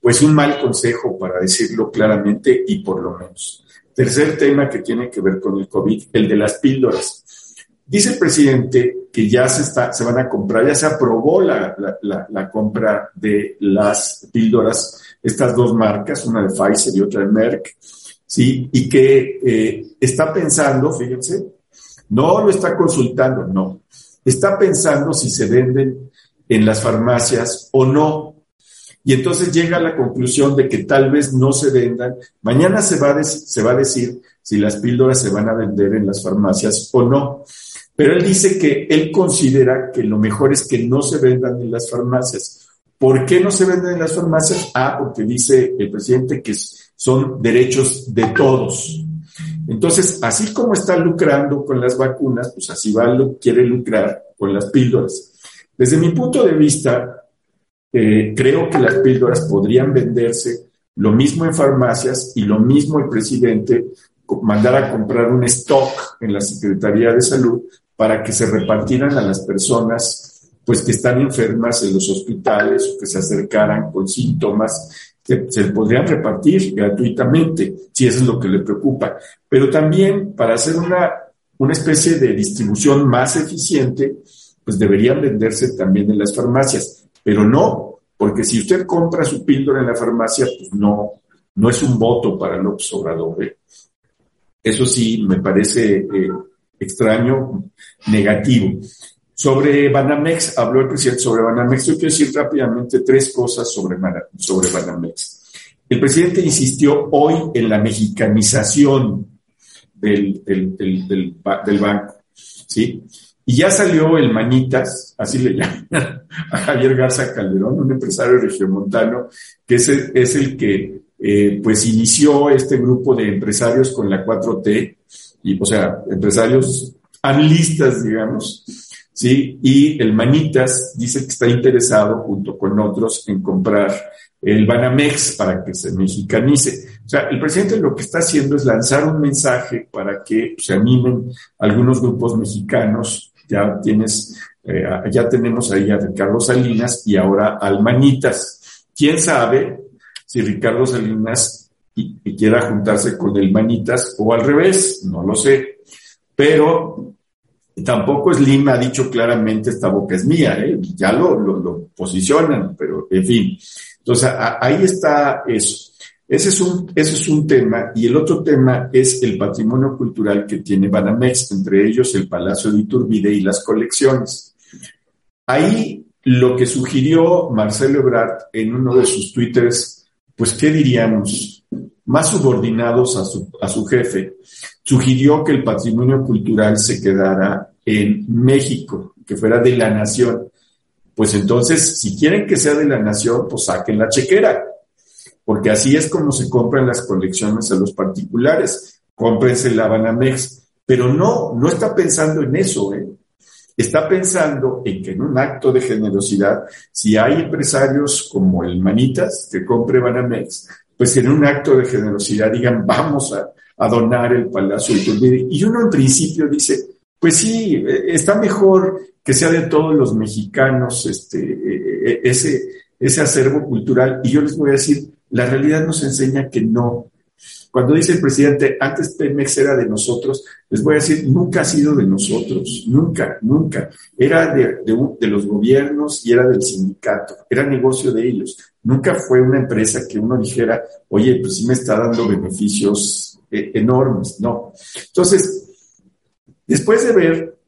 pues un mal consejo para decirlo claramente y por lo menos. Tercer tema que tiene que ver con el COVID, el de las píldoras. Dice el presidente que ya se, está, se van a comprar, ya se aprobó la, compra de las píldoras, estas dos marcas, una de Pfizer y otra de Merck, ¿sí? Y que eh, está pensando, fíjense, no lo está consultando, no, está pensando si se venden en las farmacias o no. Y entonces llega a la conclusión de que tal vez no se vendan. Mañana se va, se va a decir si las píldoras se van a vender en las farmacias o no. Pero él dice que él considera que lo mejor es que no se vendan en las farmacias. ¿Por qué no se venden en las farmacias? Ah, porque dice el presidente que son derechos de todos. Entonces, así como está lucrando con las vacunas, pues así va, quiere lucrar con las píldoras. Desde mi punto de vista, eh, creo que las píldoras podrían venderse lo mismo en farmacias y lo mismo el presidente mandar a comprar un stock en la Secretaría de Salud para que se repartieran a las personas pues que están enfermas en los hospitales o que se acercaran con síntomas que se podrían repartir gratuitamente, si eso es lo que le preocupa. Pero también para hacer una, una especie de distribución más eficiente, pues deberían venderse también en las farmacias. Pero no, porque si usted compra su píldora en la farmacia, pues no, no es un voto para López Obrador. ¿eh? Eso sí me parece eh, extraño, negativo. Sobre Banamex, habló el presidente sobre Banamex. Yo quiero decir rápidamente tres cosas sobre, sobre Banamex. El presidente insistió hoy en la mexicanización del, del, banco, ¿sí? Y ya salió el Manitas, así le llaman a Javier Garza Calderón, un empresario regiomontano, que es el, es el que eh, pues inició este grupo de empresarios con la 4T, y, o sea, empresarios analistas, digamos, ¿sí? Y el Manitas dice que está interesado, junto con otros, en comprar el Banamex para que se mexicanice. O sea, el presidente lo que está haciendo es lanzar un mensaje para que se animen algunos grupos mexicanos. Ya tienes, eh, ya tenemos ahí a Ricardo Salinas y ahora al Manitas. ¿Quién sabe si Ricardo Salinas quiera juntarse con el Manitas o al revés? No lo sé. Pero Tampoco Slim ha dicho claramente esta boca es mía, ¿eh? ya lo, lo, posicionan, pero en fin. Entonces, ahí está eso. Ese es, un, ese es un tema. Y el otro tema es el patrimonio cultural que tiene Banamex, entre ellos el Palacio de Iturbide y las colecciones. Ahí lo que sugirió Marcelo Ebrard en uno de sus twitters, pues, ¿qué diríamos? Más subordinados a su, a su jefe, sugirió que el patrimonio cultural se quedara en México, que fuera de la nación. Pues entonces, si quieren que sea de la nación, pues saquen la chequera, porque así es como se compran las colecciones a los particulares. Cómprense la Banamex, pero no, no está pensando en eso, ¿eh? Está pensando en que en un acto de generosidad, si hay empresarios como el Manitas que compre Banamex, pues en un acto de generosidad digan, vamos a, donar el Palacio de Y uno en principio dice, pues sí, está mejor que sea de todos los mexicanos este, e, e, ese, ese acervo cultural. Y yo les voy a decir, la realidad nos enseña que no. Cuando dice el presidente, antes Pemex era de nosotros, les voy a decir, nunca ha sido de nosotros, nunca, nunca. Era de, de, los gobiernos y era del sindicato, era negocio de ellos. Nunca fue una empresa que uno dijera, oye, pues sí me está dando beneficios eh, enormes, no. Entonces, después de ver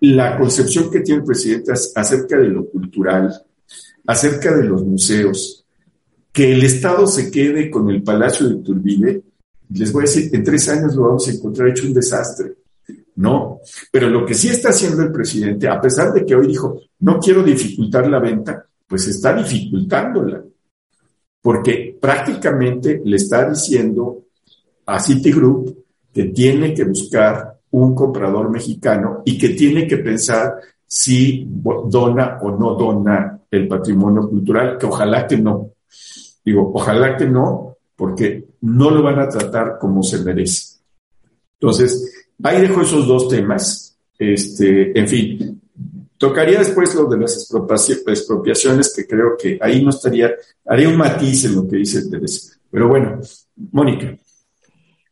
la concepción que tiene el presidente acerca de lo cultural, acerca de los museos, que el Estado se quede con el Palacio de Turbide, les voy a decir, en tres años lo vamos a encontrar hecho un desastre. No, pero lo que sí está haciendo el presidente, a pesar de que hoy dijo, no quiero dificultar la venta, pues está dificultándola, porque prácticamente le está diciendo a Citigroup que tiene que buscar un comprador mexicano y que tiene que pensar si dona o no dona el patrimonio cultural, que ojalá que no. Digo, ojalá que no, porque no lo van a tratar como se merece. Entonces, ahí dejo esos dos temas. Este, en fin, tocaría después lo de las expropiaciones, que creo que ahí no estaría, haría un matiz en lo que dice Teresa. Pero bueno, Mónica.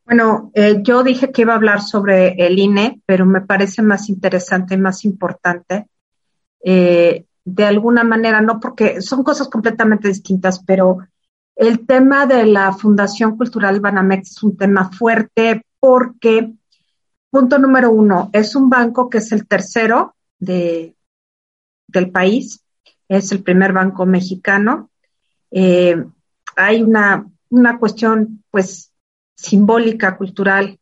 Bueno, eh, yo dije que iba a hablar sobre el INE, pero me parece más interesante y más importante. Eh, de alguna manera, no porque son cosas completamente distintas, pero el tema de la Fundación Cultural Banamex es un tema fuerte porque, punto número uno, es un banco que es el tercero de, del país, es el primer banco mexicano. Eh, hay una, una cuestión, pues, simbólica, cultural,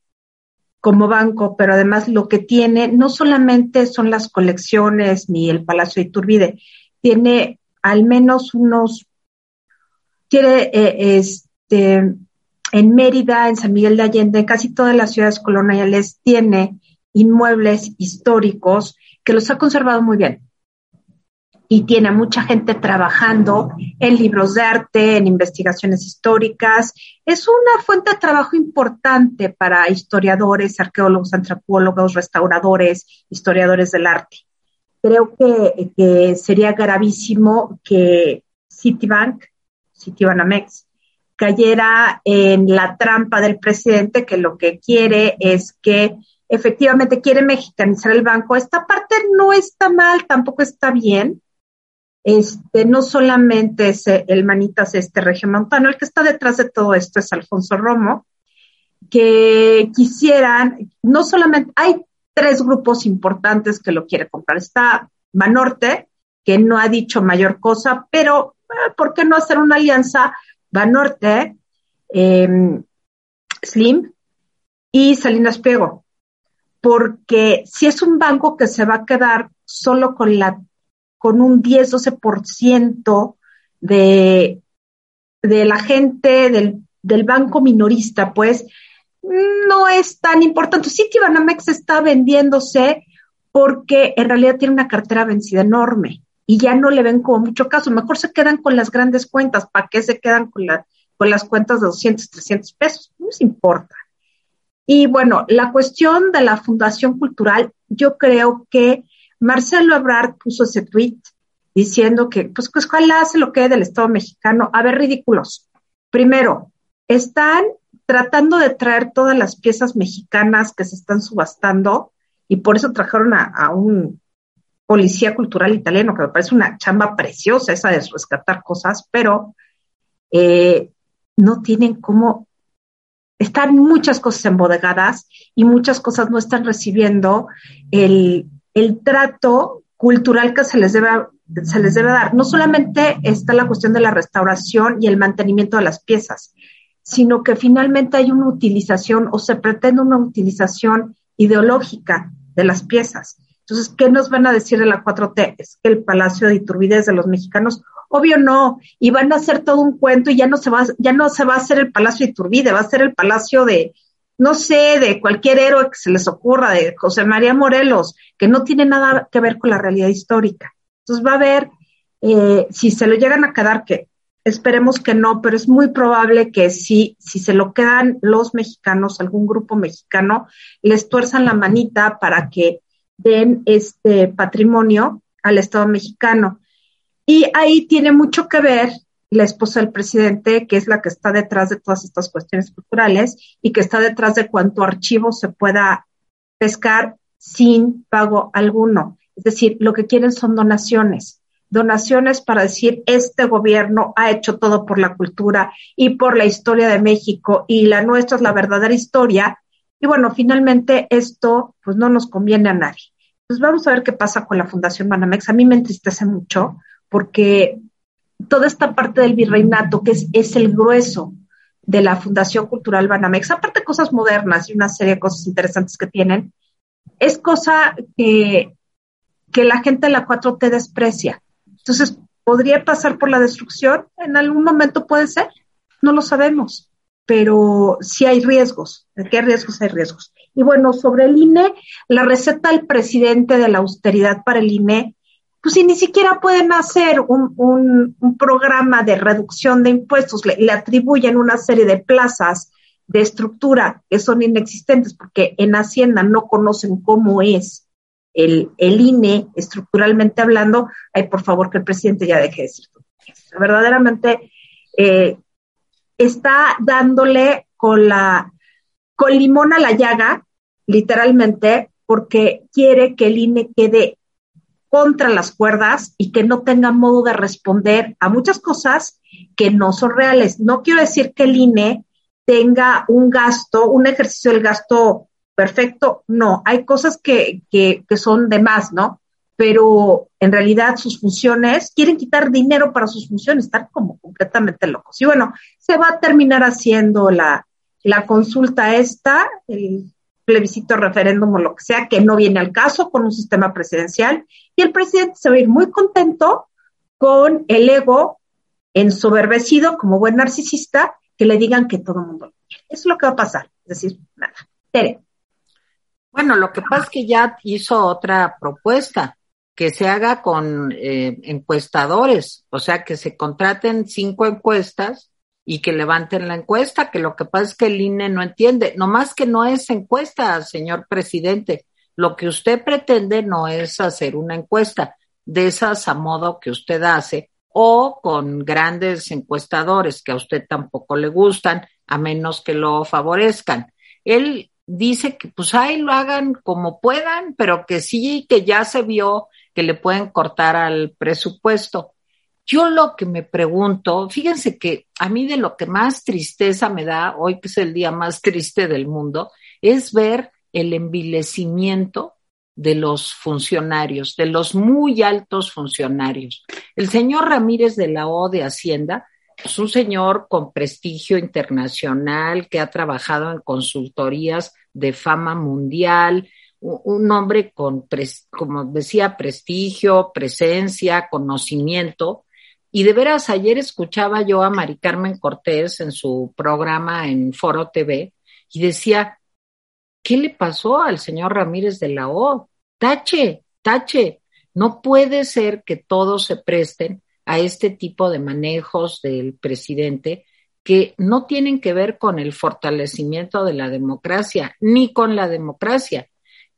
como banco, pero además lo que tiene no solamente son las colecciones ni el Palacio de Iturbide, tiene al menos unos, tiene eh, este, en Mérida, en San Miguel de Allende, en casi todas las ciudades coloniales, tiene inmuebles históricos que los ha conservado muy bien. y tiene mucha gente trabajando en libros de arte, en investigaciones históricas. Es una fuente de trabajo importante para historiadores, arqueólogos, antropólogos, restauradores, historiadores del arte. Creo que, sería gravísimo que Citibank, Citibanamex, cayera en la trampa del presidente que lo que quiere es que efectivamente quiere mexicanizar el banco. Esta parte no está mal, tampoco está bien, este, no solamente es el manitas este regiomontano, el que está detrás de todo esto es Alfonso Romo, que quisieran, no solamente, hay tres grupos importantes que lo quiere comprar. Está Banorte, que no ha dicho mayor cosa, pero ¿por qué no hacer una alianza Banorte, em, Slim y Salinas Pliego? Porque si es un banco que se va a quedar solo con la con un 10-12% de, de la gente del, del banco minorista, pues no es tan importante. Citibanamex está vendiéndose porque en realidad tiene una cartera vencida enorme y ya no le ven como mucho caso. Mejor se quedan con las grandes cuentas. ¿Para qué se quedan con, la, con las cuentas de 200, 300 pesos? No les importa. Y bueno, la cuestión de la Fundación Cultural, yo creo que Marcelo Ebrard puso ese tweet diciendo que, pues, pues, ¿cuál hace lo que del Estado mexicano? A ver, ridículos. Primero, están tratando de traer todas las piezas mexicanas que se están subastando y por eso trajeron a, un policía cultural italiano, que me parece una chamba preciosa esa de rescatar cosas, pero eh, no tienen cómo, están muchas cosas embodegadas y muchas cosas no están recibiendo el, el trato cultural que se les debe se les debe dar. No solamente está la cuestión de la restauración y el mantenimiento de las piezas, sino que finalmente hay una utilización o se pretende una utilización ideológica de las piezas. Entonces, ¿qué nos van a decir de la 4T? Es que el Palacio de Iturbide es de los mexicanos. Obvio no, y van a hacer todo un cuento y ya no se va, ya no se va a hacer el Palacio de Iturbide, va a ser el Palacio de, no sé, de cualquier héroe que se les ocurra, de José María Morelos, que no tiene nada que ver con la realidad histórica. Entonces va a haber, eh, si se lo llegan a quedar, que esperemos que no, pero es muy probable que sí, si se lo quedan los mexicanos, algún grupo mexicano, les tuerzan la manita para que den este patrimonio al Estado mexicano. Y ahí tiene mucho que ver la esposa del presidente, que es la que está detrás de todas estas cuestiones culturales y que está detrás de cuánto archivo se pueda pescar sin pago alguno. Es decir, lo que quieren son donaciones, donaciones para decir, este gobierno ha hecho todo por la cultura y por la historia de México y la nuestra es la verdadera historia. Y bueno, finalmente esto pues no nos conviene a nadie. Pues vamos a ver qué pasa con la Fundación Banamex. A mí me entristece mucho porque toda esta parte del virreinato, que es, es el grueso de la Fundación Cultural Banamex, aparte cosas modernas y una serie de cosas interesantes que tienen, es cosa que, que la gente de la 4T desprecia. Entonces, ¿podría pasar por la destrucción? En algún momento puede ser, no lo sabemos, pero sí hay riesgos. ¿De qué riesgos hay riesgos? Y bueno, sobre el INE, la receta del presidente de la austeridad para el INE pues si ni siquiera pueden hacer un, un, programa de reducción de impuestos, le, atribuyen una serie de plazas de estructura que son inexistentes porque en Hacienda no conocen cómo es el, el INE estructuralmente hablando, ay, por favor que el presidente ya deje de decir Verdaderamente eh, está dándole con la con limón a la llaga, literalmente, porque quiere que el INE quede contra las cuerdas y que no tenga modo de responder a muchas cosas que no son reales. No quiero decir que el INE tenga un gasto, un ejercicio del gasto perfecto, no, hay cosas que, que, que son de más, ¿no? Pero en realidad sus funciones, quieren quitar dinero para sus funciones, están como completamente locos. Y bueno, se va a terminar haciendo la, la consulta esta, el plebiscito, referéndum o lo que sea, que no viene al caso con un sistema presidencial, y el presidente se va a ir muy contento con el ego ensoberbecido como buen narcisista, que le digan que todo el mundo lo quiere. Eso es lo que va a pasar. Es decir, nada. Tere. Bueno, lo que pasa es que ya hizo otra propuesta. que se haga con eh, encuestadores, o sea, que se contraten cinco encuestas y que levanten la encuesta, que lo que pasa es que el INE no entiende, nomás que no es encuesta, señor presidente. Lo que usted pretende no es hacer una encuesta de esas a modo que usted hace o con grandes encuestadores que a usted tampoco le gustan, a menos que lo favorezcan. Él dice que pues ahí lo hagan como puedan, pero que sí, que ya se vio que le pueden cortar al presupuesto. Yo lo que me pregunto, fíjense que a mí de lo que más tristeza me da, hoy que es el día más triste del mundo, es ver el envilecimiento de los funcionarios, de los muy altos funcionarios. El señor Ramírez de la O de Hacienda es un señor con prestigio internacional que ha trabajado en consultorías de fama mundial, un hombre con, como decía, prestigio, presencia, conocimiento. Y de veras, ayer escuchaba yo a Mari Carmen Cortés en su programa en Foro TV y decía, ¿qué le pasó al señor Ramírez de la O? Tache, tache. No puede ser que todos se presten a este tipo de manejos del presidente que no tienen que ver con el fortalecimiento de la democracia ni con la democracia,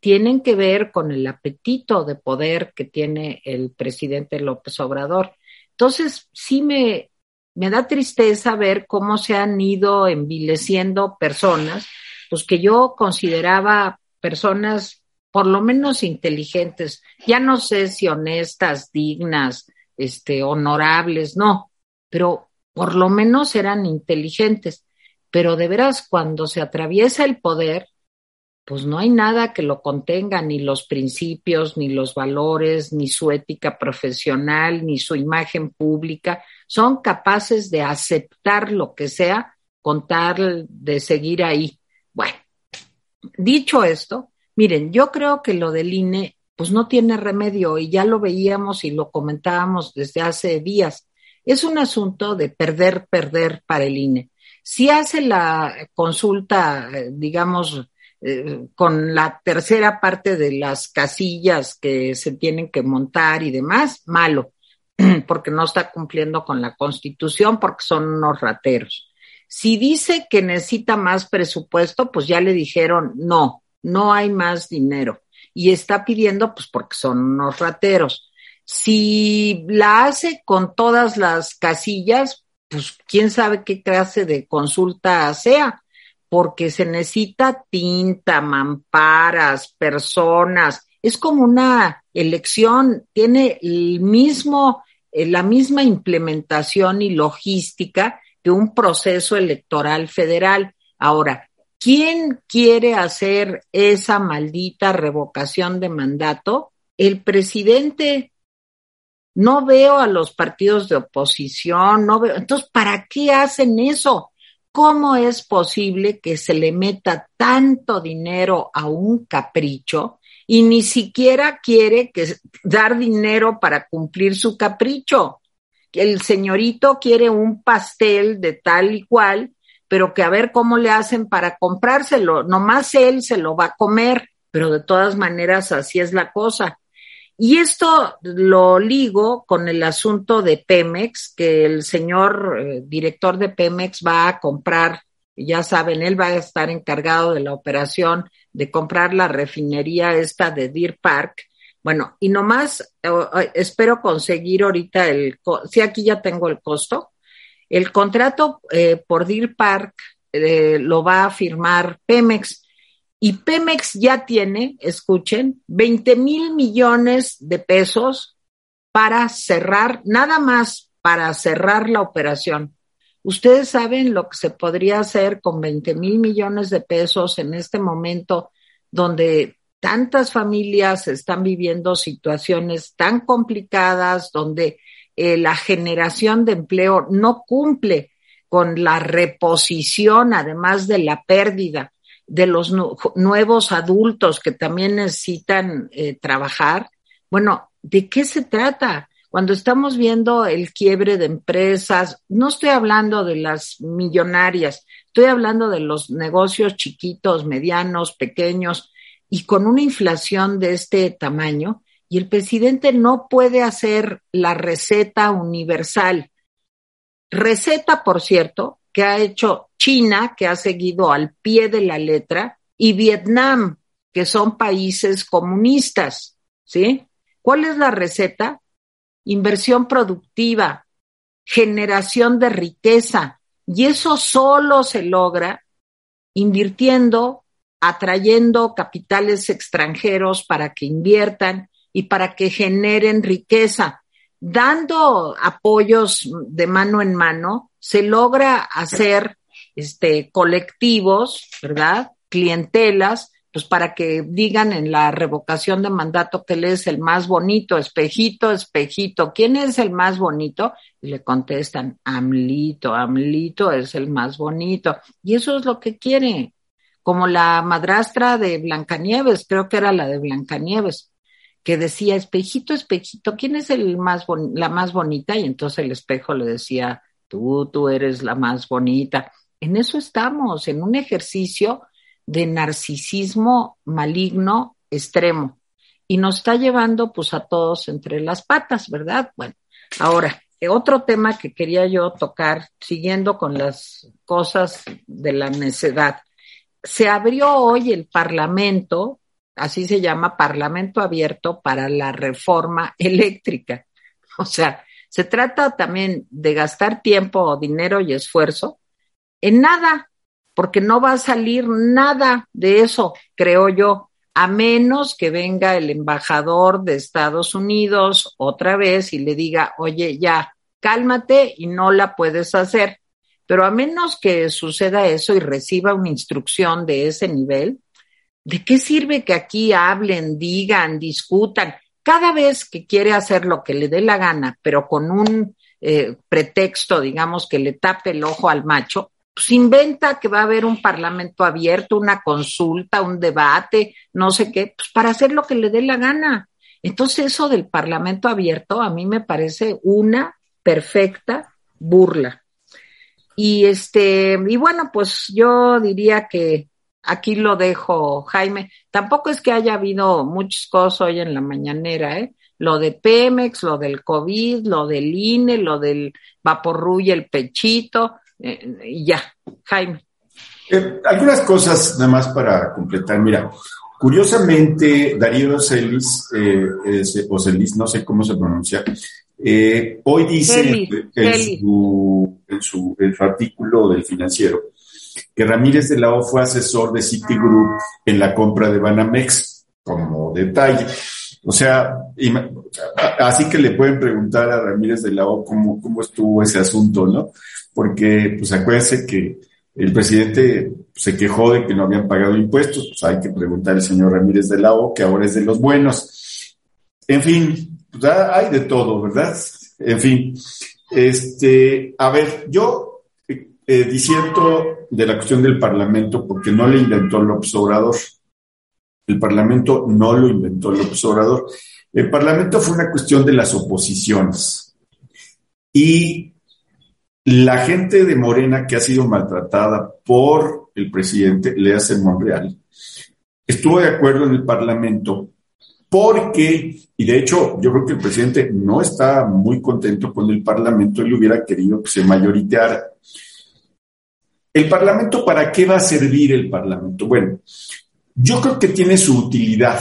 tienen que ver con el apetito de poder que tiene el presidente López Obrador. Entonces, sí me, me da tristeza ver cómo se han ido envileciendo personas, pues que yo consideraba personas por lo menos inteligentes, ya no sé si honestas, dignas, este, honorables, no, pero por lo menos eran inteligentes. Pero de veras, cuando se atraviesa el poder, pues no hay nada que lo contenga, ni los principios, ni los valores, ni su ética profesional, ni su imagen pública. Son capaces de aceptar lo que sea con tal de seguir ahí. Bueno, dicho esto, miren, yo creo que lo del INE pues no tiene remedio y ya lo veíamos y lo comentábamos desde hace días. Es un asunto de perder, perder para el INE. Si hace la consulta, eh, digamos, eh, con la tercera parte de las casillas que se tienen que montar y demás, malo, porque no está cumpliendo con la constitución, porque son unos rateros. Si dice que necesita más presupuesto, pues ya le dijeron, no, no hay más dinero y está pidiendo, pues porque son unos rateros. Si la hace con todas las casillas, pues quién sabe qué clase de consulta sea, porque se necesita tinta, mamparas, personas. Es como una elección, tiene el mismo, eh, la misma implementación y logística que un proceso electoral federal. Ahora, ¿Quién quiere hacer esa maldita revocación de mandato? El presidente. No veo a los partidos de oposición, no veo. Entonces, ¿para qué hacen eso? ¿Cómo es posible que se le meta tanto dinero a un capricho y ni siquiera quiere que dar dinero para cumplir su capricho? El señorito quiere un pastel de tal y cual pero que a ver cómo le hacen para comprárselo. Nomás él se lo va a comer, pero de todas maneras así es la cosa. Y esto lo ligo con el asunto de Pemex, que el señor eh, director de Pemex va a comprar, ya saben, él va a estar encargado de la operación de comprar la refinería esta de Deer Park. Bueno, y nomás eh, eh, espero conseguir ahorita el, sí, aquí ya tengo el costo, el contrato eh, por Deer Park lo va a firmar Pemex y Pemex ya tiene, escuchen, 20 mil millones de pesos para cerrar, nada más para cerrar la operación. Ustedes saben lo que se podría hacer con 20 mil millones de pesos en este momento donde tantas familias están viviendo situaciones tan complicadas, donde eh, la generación de empleo no cumple con la reposición, además de la pérdida de los nuevos adultos que también necesitan eh, trabajar. Bueno, ¿de qué se trata? Cuando estamos viendo el quiebre de empresas, no estoy hablando de las millonarias, estoy hablando de los negocios chiquitos, medianos, pequeños, y con una inflación de este tamaño, Y el presidente no puede hacer la receta universal. Receta, por cierto, que ha hecho China, que ha seguido al pie de la letra, y Vietnam, que son países comunistas, ¿sí? ¿Cuál es la receta? Inversión productiva, generación de riqueza, y eso solo se logra invirtiendo, atrayendo capitales extranjeros para que inviertan y para que generen riqueza. Dando apoyos de mano en mano, se logra hacer este, colectivos, ¿verdad? Clientelas, pues para que digan en la revocación de mandato que él es el más bonito, espejito, espejito, ¿quién es el más bonito? Y le contestan, Amlito, Amlito es el más bonito. Y eso es lo que quiere, como la madrastra de Blancanieves, creo que era la de Blancanieves, que decía, espejito, espejito, ¿quién es el más la más bonita? Y entonces el espejo le decía, tú, tú eres la más bonita. En eso estamos, en un ejercicio de narcisismo maligno extremo y nos está llevando pues a todos entre las patas, ¿verdad? Bueno, ahora, otro tema que quería yo tocar, siguiendo con las cosas de la necedad. Se abrió hoy el Parlamento, así se llama, Parlamento Abierto para la Reforma Eléctrica. O sea, se trata también de gastar tiempo, dinero y esfuerzo en nada, porque no va a salir nada de eso, creo yo, a menos que venga el embajador de Estados Unidos otra vez y le diga, oye, ya, cálmate y no la puedes hacer. Pero a menos que suceda eso y reciba una instrucción de ese nivel, ¿de qué sirve que aquí hablen, digan, discutan? Cada vez que quiere hacer lo que le dé la gana, pero con un eh, pretexto, digamos, que le tape el ojo al macho, pues inventa que va a haber un parlamento abierto, una consulta, un debate, no sé qué, pues para hacer lo que le dé la gana. Entonces eso del parlamento abierto a mí me parece una perfecta burla. Y este, y bueno, pues yo diría que aquí lo dejo, Jaime. Tampoco es que haya habido muchas cosas hoy en la mañanera, ¿eh? Lo de Pemex, lo del COVID, lo del INE, lo del vaporru y el pechito, eh, y ya, Jaime. Eh, algunas cosas nada más para completar. Mira, curiosamente, Darío Celis, eh, o Celis, no sé cómo se pronuncia, hoy dice en, su, en, su, artículo del financiero que Ramírez de la O fue asesor de Citigroup en la compra de Banamex, como detalle. O sea, así que le pueden preguntar a Ramírez de la O cómo, cómo estuvo ese asunto, ¿no? porque pues acuérdense que el presidente se quejó de que no habían pagado impuestos, pues hay que preguntar al señor Ramírez de la O, que ahora es de los buenos. En fin, pues hay de todo, ¿verdad? En fin, este, a ver, yo eh, diciendo de la cuestión del Parlamento, porque no le inventó López Obrador, el Parlamento no lo inventó López Obrador, el Parlamento fue una cuestión de las oposiciones. Y la gente de Morena que ha sido maltratada por el presidente, le hace Monreal, estuvo de acuerdo en el Parlamento porque, y de hecho yo creo que el presidente no está muy contento con el Parlamento, él hubiera querido que se mayoriteara. ¿El Parlamento para qué va a servir el Parlamento? Bueno, yo creo que tiene su utilidad.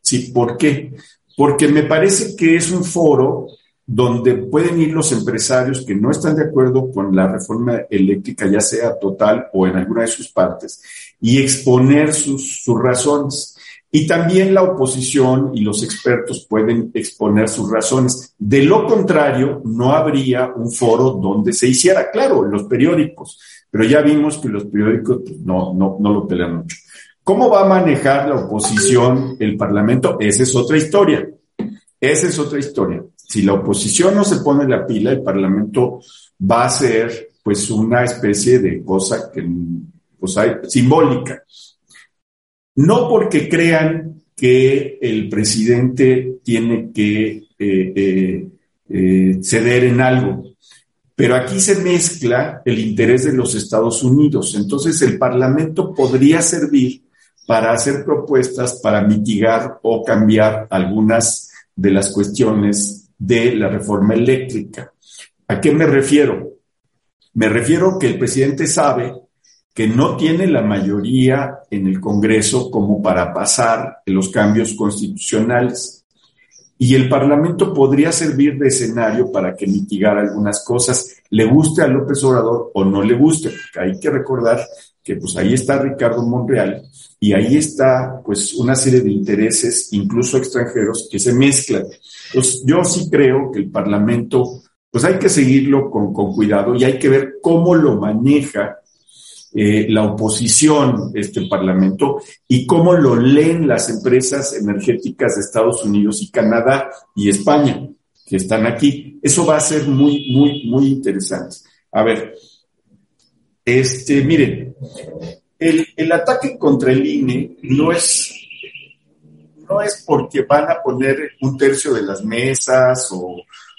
¿Sí? ¿Por qué? Porque me parece que es un foro donde pueden ir los empresarios que no están de acuerdo con la reforma eléctrica, ya sea total o en alguna de sus partes, y exponer sus, sus razones. Y también la oposición y los expertos pueden exponer sus razones. De lo contrario, no habría un foro donde se hiciera, claro, los periódicos, pero ya vimos que los periódicos pues, no, no, no lo pelean mucho. ¿Cómo va a manejar la oposición el Parlamento? Esa es otra historia. Esa es otra historia si la oposición no se pone la pila, el Parlamento va a ser pues una especie de cosa que, pues, hay, simbólica. No porque crean que el presidente tiene que eh, eh, eh, ceder en algo, pero aquí se mezcla el interés de los Estados Unidos. Entonces el Parlamento podría servir para hacer propuestas para mitigar o cambiar algunas de las cuestiones de la reforma eléctrica. ¿A qué me refiero? Me refiero que el presidente sabe que no tiene la mayoría en el Congreso como para pasar los cambios constitucionales. Y el Parlamento podría servir de escenario para que mitigara algunas cosas, le guste a López Obrador o no le guste, porque hay que recordar que pues ahí está Ricardo Monreal y ahí está pues una serie de intereses, incluso extranjeros, que se mezclan. Entonces, yo sí creo que el Parlamento, pues hay que seguirlo con, con cuidado y hay que ver cómo lo maneja eh, la oposición, este Parlamento, y cómo lo leen las empresas energéticas de Estados Unidos y Canadá y España, que están aquí. Eso va a ser muy, muy, muy interesante. A ver, este, miren, el, el ataque contra el INE no es, no es porque van a poner un tercio de las mesas o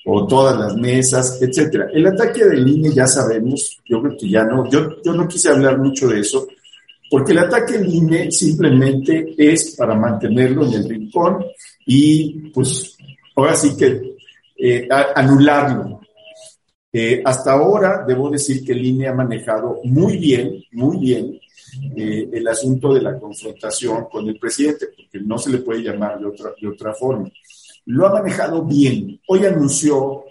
o todas las mesas, etcétera. El ataque del INE ya sabemos, yo creo que ya no, yo, yo no quise hablar mucho de eso, porque el ataque del INE simplemente es para mantenerlo en el rincón y pues ahora sí que eh, anularlo. Eh, hasta ahora debo decir que el INE ha manejado muy bien, muy bien eh, el asunto de la confrontación con el presidente, porque no se le puede llamar de otra, de otra forma lo ha manejado bien. Hoy anunció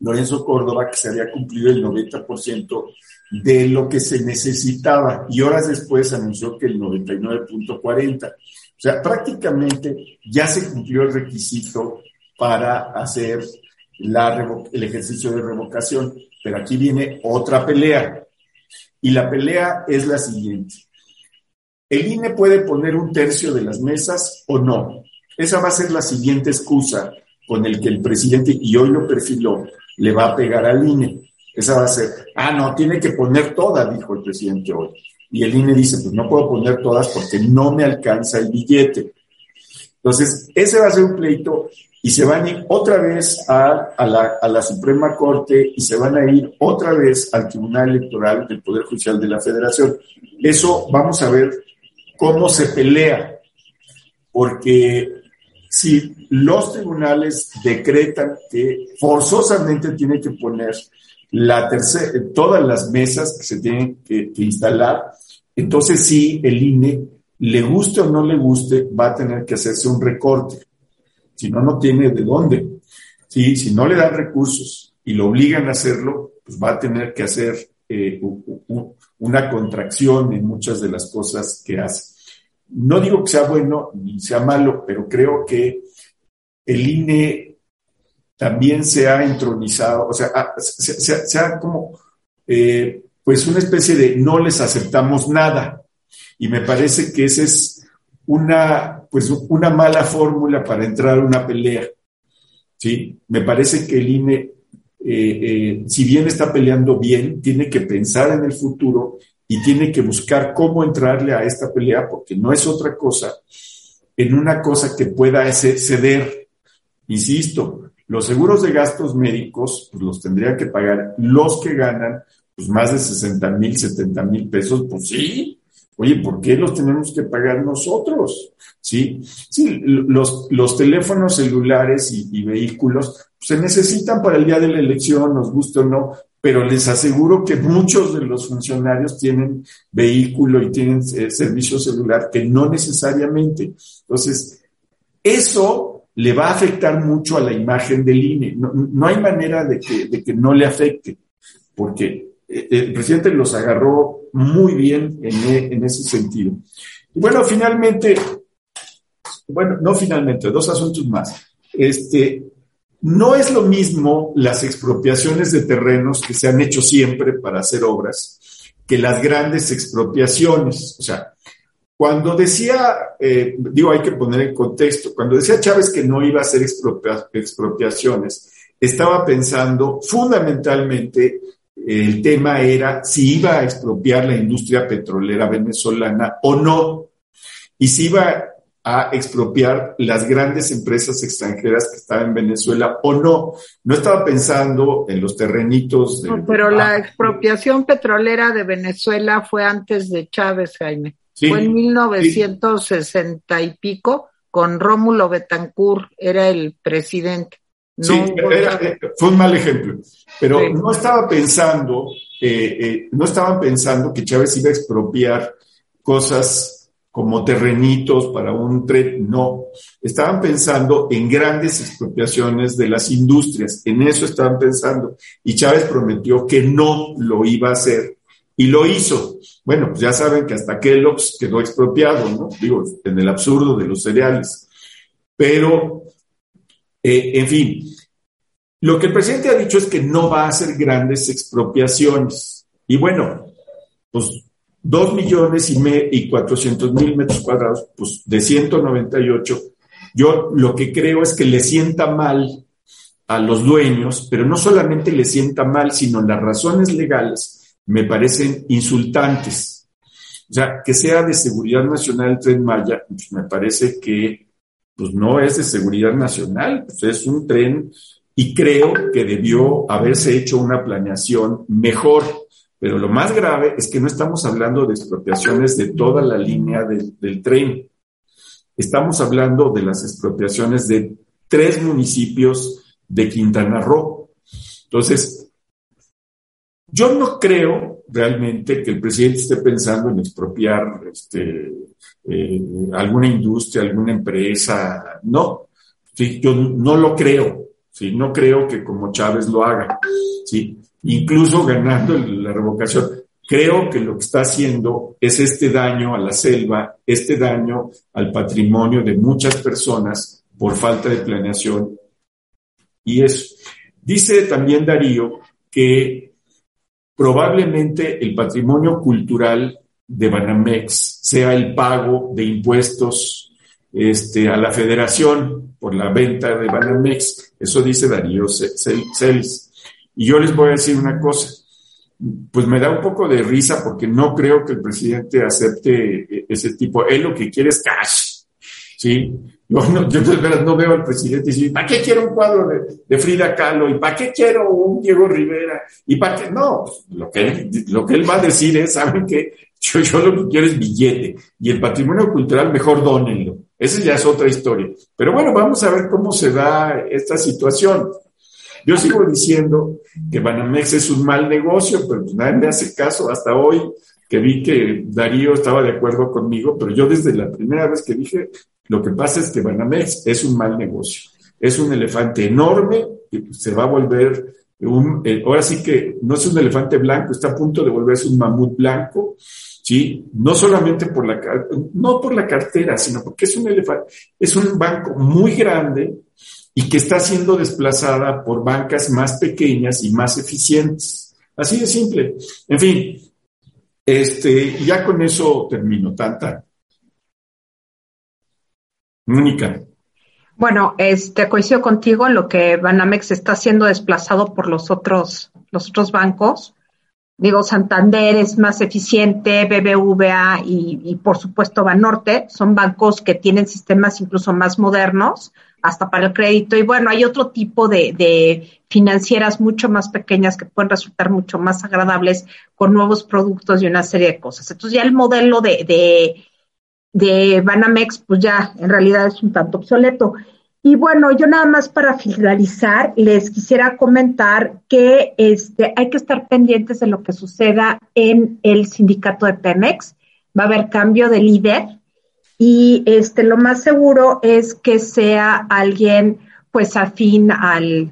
Lorenzo Córdoba que se había cumplido el 90% de lo que se necesitaba y horas después anunció que el 99.40. O sea, prácticamente ya se cumplió el requisito para hacer el ejercicio de revocación. Pero aquí viene otra pelea. Y la pelea es la siguiente. ¿El INE puede poner un tercio de las mesas o no? Esa va a ser la siguiente excusa con el que el presidente, y hoy lo perfiló, le va a pegar al INE. Esa va a ser, ah, no, tiene que poner todas, dijo el presidente hoy. Y el INE dice, pues no puedo poner todas porque no me alcanza el billete. Entonces, ese va a ser un pleito y se van a ir otra vez a, la, a la Suprema Corte y se van a ir otra vez al Tribunal Electoral del Poder Judicial de la Federación. Eso vamos a ver cómo se pelea, porque si los tribunales decretan que forzosamente tienen que poner la tercera, todas las mesas que se tienen que, instalar, entonces sí, el INE, le guste o no le guste, va a tener que hacerse un recorte. Si no, no tiene de dónde. ¿Sí? Si no le dan recursos y lo obligan a hacerlo, pues va a tener que hacer eh, una contracción en muchas de las cosas que hace. No digo que sea bueno ni sea malo, pero creo que el INE también se ha entronizado, o sea, se, ha como, eh, pues una especie de no les aceptamos nada. Y me parece que esa es una, pues una mala fórmula para entrar a una pelea. ¿sí? Me parece que el INE, eh, eh, si bien está peleando bien, tiene que pensar en el futuro y tiene que buscar cómo entrarle a esta pelea, porque no es otra cosa, en una cosa que pueda ceder. Insisto, los seguros de gastos médicos pues, los tendría que pagar los que ganan pues, más de 60 mil, 70 mil pesos, pues sí. Oye, ¿por qué los tenemos que pagar nosotros? Sí, sí los, los teléfonos celulares y, y vehículos se necesitan para el día de la elección, nos guste o no, pero les aseguro que muchos de los funcionarios tienen vehículo y tienen eh, servicio celular que no necesariamente. Entonces, eso le va a afectar mucho a la imagen del INE. No, hay manera de que, no le afecte, porque eh, el presidente los agarró muy bien en, e, en ese sentido. Y bueno, finalmente, bueno, no finalmente, dos asuntos más. Este, no es lo mismo las expropiaciones de terrenos que se han hecho siempre para hacer obras que las grandes expropiaciones. O sea, cuando decía, eh, digo, hay que poner en contexto, cuando decía Chávez que no iba a hacer expropiaciones, estaba pensando fundamentalmente el tema era si iba a expropiar la industria petrolera venezolana o no, y si iba a expropiar las grandes empresas extranjeras que estaban en Venezuela o no. No estaba pensando en los terrenitos. De, pero la expropiación petrolera de Venezuela fue antes de Chávez, Jaime. fue en 1960 y pico con Rómulo Betancourt, era el presidente. sí, eh, fue un mal ejemplo, pero no estaba pensando, eh, eh, no estaban pensando que Chávez iba a expropiar cosas como terrenitos para un tren, no. Estaban pensando en grandes expropiaciones de las industrias, en eso estaban pensando. Y Chávez prometió que no lo iba a hacer y lo hizo. Bueno, pues ya saben que hasta Kellogg's quedó expropiado, ¿no? Digo, en el absurdo de los cereales. Pero, eh, en fin, lo que el presidente ha dicho es que no va a hacer grandes expropiaciones. Y bueno, pues dos millones y, me, y 400 mil metros cuadrados, pues de 198, yo lo que creo es que le sienta mal a los dueños, pero no solamente le sienta mal, sino las razones legales me parecen insultantes. O sea, que sea de seguridad nacional el tren Maya, pues me parece que pues no es de seguridad nacional, pues es un tren y creo que debió haberse hecho una planeación mejor pero lo más grave es que no estamos hablando de expropiaciones de toda la línea del, tren. Estamos hablando de las expropiaciones de tres municipios de Quintana Roo. Entonces, yo no creo realmente que el presidente esté pensando en expropiar este, eh, alguna industria, alguna empresa. No, yo no lo creo. ¿sí? No creo que como Chávez lo haga. ¿sí? Incluso ganando la revocación. Creo que lo que está haciendo es este daño a la selva, este daño al patrimonio de muchas personas por falta de planeación. Y eso. Dice también Darío que probablemente el patrimonio cultural de Banamex sea el pago de impuestos este, a la federación por la venta de Banamex. Eso dice Darío Celis. Y yo les voy a decir una cosa, pues me da un poco de risa porque no creo que el presidente acepte ese tipo. Él lo que quiere es cash, ¿sí? Yo, no, yo de verdad no veo al presidente decir, ¿para qué quiero un cuadro de, Frida Kahlo? ¿Y para qué quiero un Diego Rivera? ¿Y para qué? No, lo que, él, lo que él va a decir es, ¿saben qué? Yo, yo lo que quiero es billete. Y el patrimonio cultural, mejor dónenlo. Esa ya es otra historia. Pero bueno, vamos a ver cómo se da esta situación. Yo sigo diciendo que Banamex es un mal negocio, pero pues nadie me hace caso hasta hoy que vi que Darío estaba de acuerdo conmigo, pero yo desde la primera vez que dije, lo que pasa es que Banamex es un mal negocio. Es un elefante enorme y se va a volver un, eh, ahora sí que no es un elefante blanco, está a punto de volverse un mamut blanco, ¿sí? No solamente por la, no por la cartera, sino porque es un elefante, es un banco muy grande, y que está siendo desplazada por bancas más pequeñas y más eficientes. Así de simple. En fin, este, ya con eso termino. Tanta. Mónica. Bueno, este coincido contigo en lo que Banamex está siendo desplazado por los otros, los otros bancos. Digo, Santander es más eficiente, BBVA y, y por supuesto Banorte son bancos que tienen sistemas incluso más modernos, hasta para el crédito. Y bueno, hay otro tipo de, financieras mucho más pequeñas que pueden resultar mucho más agradables con nuevos productos y una serie de cosas. Entonces ya el modelo de, de, de Banamex, pues ya en realidad es un tanto obsoleto. Y bueno, yo nada más para finalizar, les quisiera comentar que este, hay que estar pendientes de lo que suceda en el sindicato de Pemex. Va a haber cambio de líder y este lo más seguro es que sea alguien pues afín al,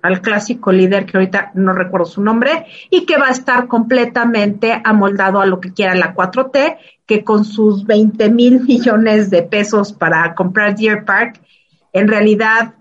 al clásico líder que ahorita no recuerdo su nombre y que va a estar completamente amoldado a lo que quiera la 4T, que con sus 20 mil millones de pesos para comprar Deer Park, en realidad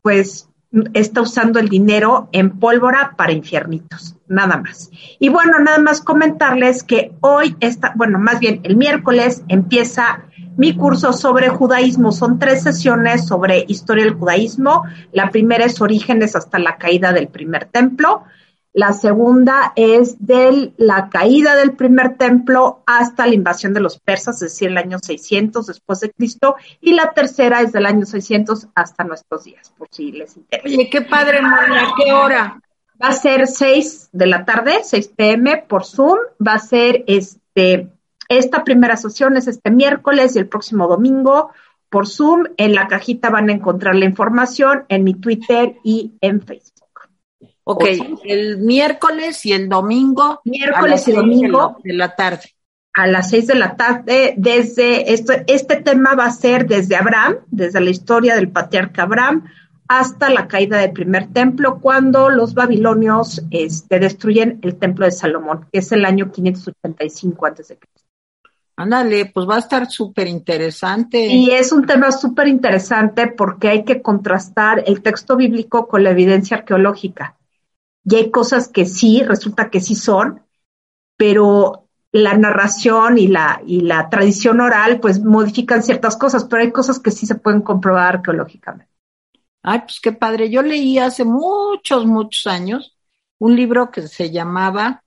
pues está usando el dinero en pólvora para infiernitos, nada más. Y bueno, nada más comentarles que hoy está, bueno, más bien el miércoles empieza mi curso sobre judaísmo. Son tres sesiones sobre historia del judaísmo. La primera es orígenes hasta la caída del primer templo. La segunda es de la caída del primer templo hasta la invasión de los persas, es decir, el año 600 después de Cristo. Y la tercera es del año 600 hasta nuestros días, por si les interesa. Oye, qué padre, María, ¿qué hora? Va a ser 6 de la tarde, 6 pm por Zoom. Va a ser este esta primera sesión es este miércoles y el próximo domingo, por Zoom. En la cajita van a encontrar la información en mi Twitter y en Facebook. Ok, el miércoles y el domingo. Miércoles y domingo. De la, tarde. A las seis de la tarde, desde esto, este tema va a ser desde Abraham, desde la historia del patriarca Abraham, hasta la caída del primer templo, cuando los babilonios este, destruyen el templo de Salomón, que es el año 585 a.C. Ándale, pues va a estar súper interesante. Y es un tema súper interesante porque hay que contrastar el texto bíblico con la evidencia arqueológica. Y hay cosas que sí, resulta que sí son, pero la narración y la, y la tradición oral pues modifican ciertas cosas, pero hay cosas que sí se pueden comprobar arqueológicamente. Ay, pues qué padre. Yo leí hace muchos, muchos años un libro que se llamaba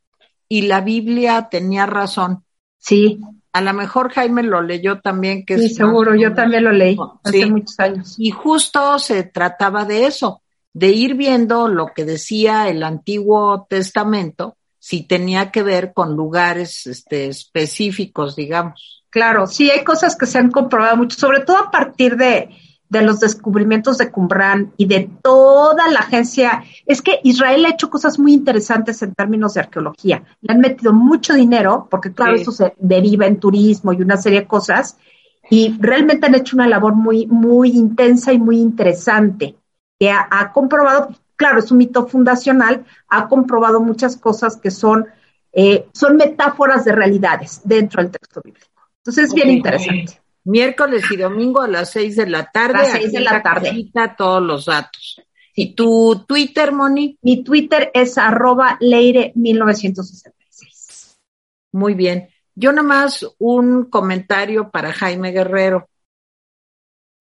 Y la Biblia tenía razón. Sí. A lo mejor Jaime lo leyó también, que sí, seguro, yo también lo leí hace muchos años. Y justo se trataba de eso, de ir viendo lo que decía el Antiguo Testamento, si tenía que ver con lugares este, específicos, digamos. Claro, sí, hay cosas que se han comprobado mucho, sobre todo a partir de, de los descubrimientos de Qumran y de toda la agencia. Es que Israel ha hecho cosas muy interesantes en términos de arqueología. Le han metido mucho dinero, porque claro, eso se deriva en turismo y una serie de cosas, y realmente han hecho una labor muy, muy intensa y muy interesante, que ha, comprobado, claro, es un mito fundacional, ha comprobado muchas cosas que son, eh, son metáforas de realidades dentro del texto bíblico. Entonces es bien interesante miércoles y domingo a las seis de la tarde. A las seis de la tarde. todos los datos. ¿Y tu Twitter, Moni? Mi Twitter es arroba leire1966. Muy bien. Yo nomás un comentario para Jaime Guerrero.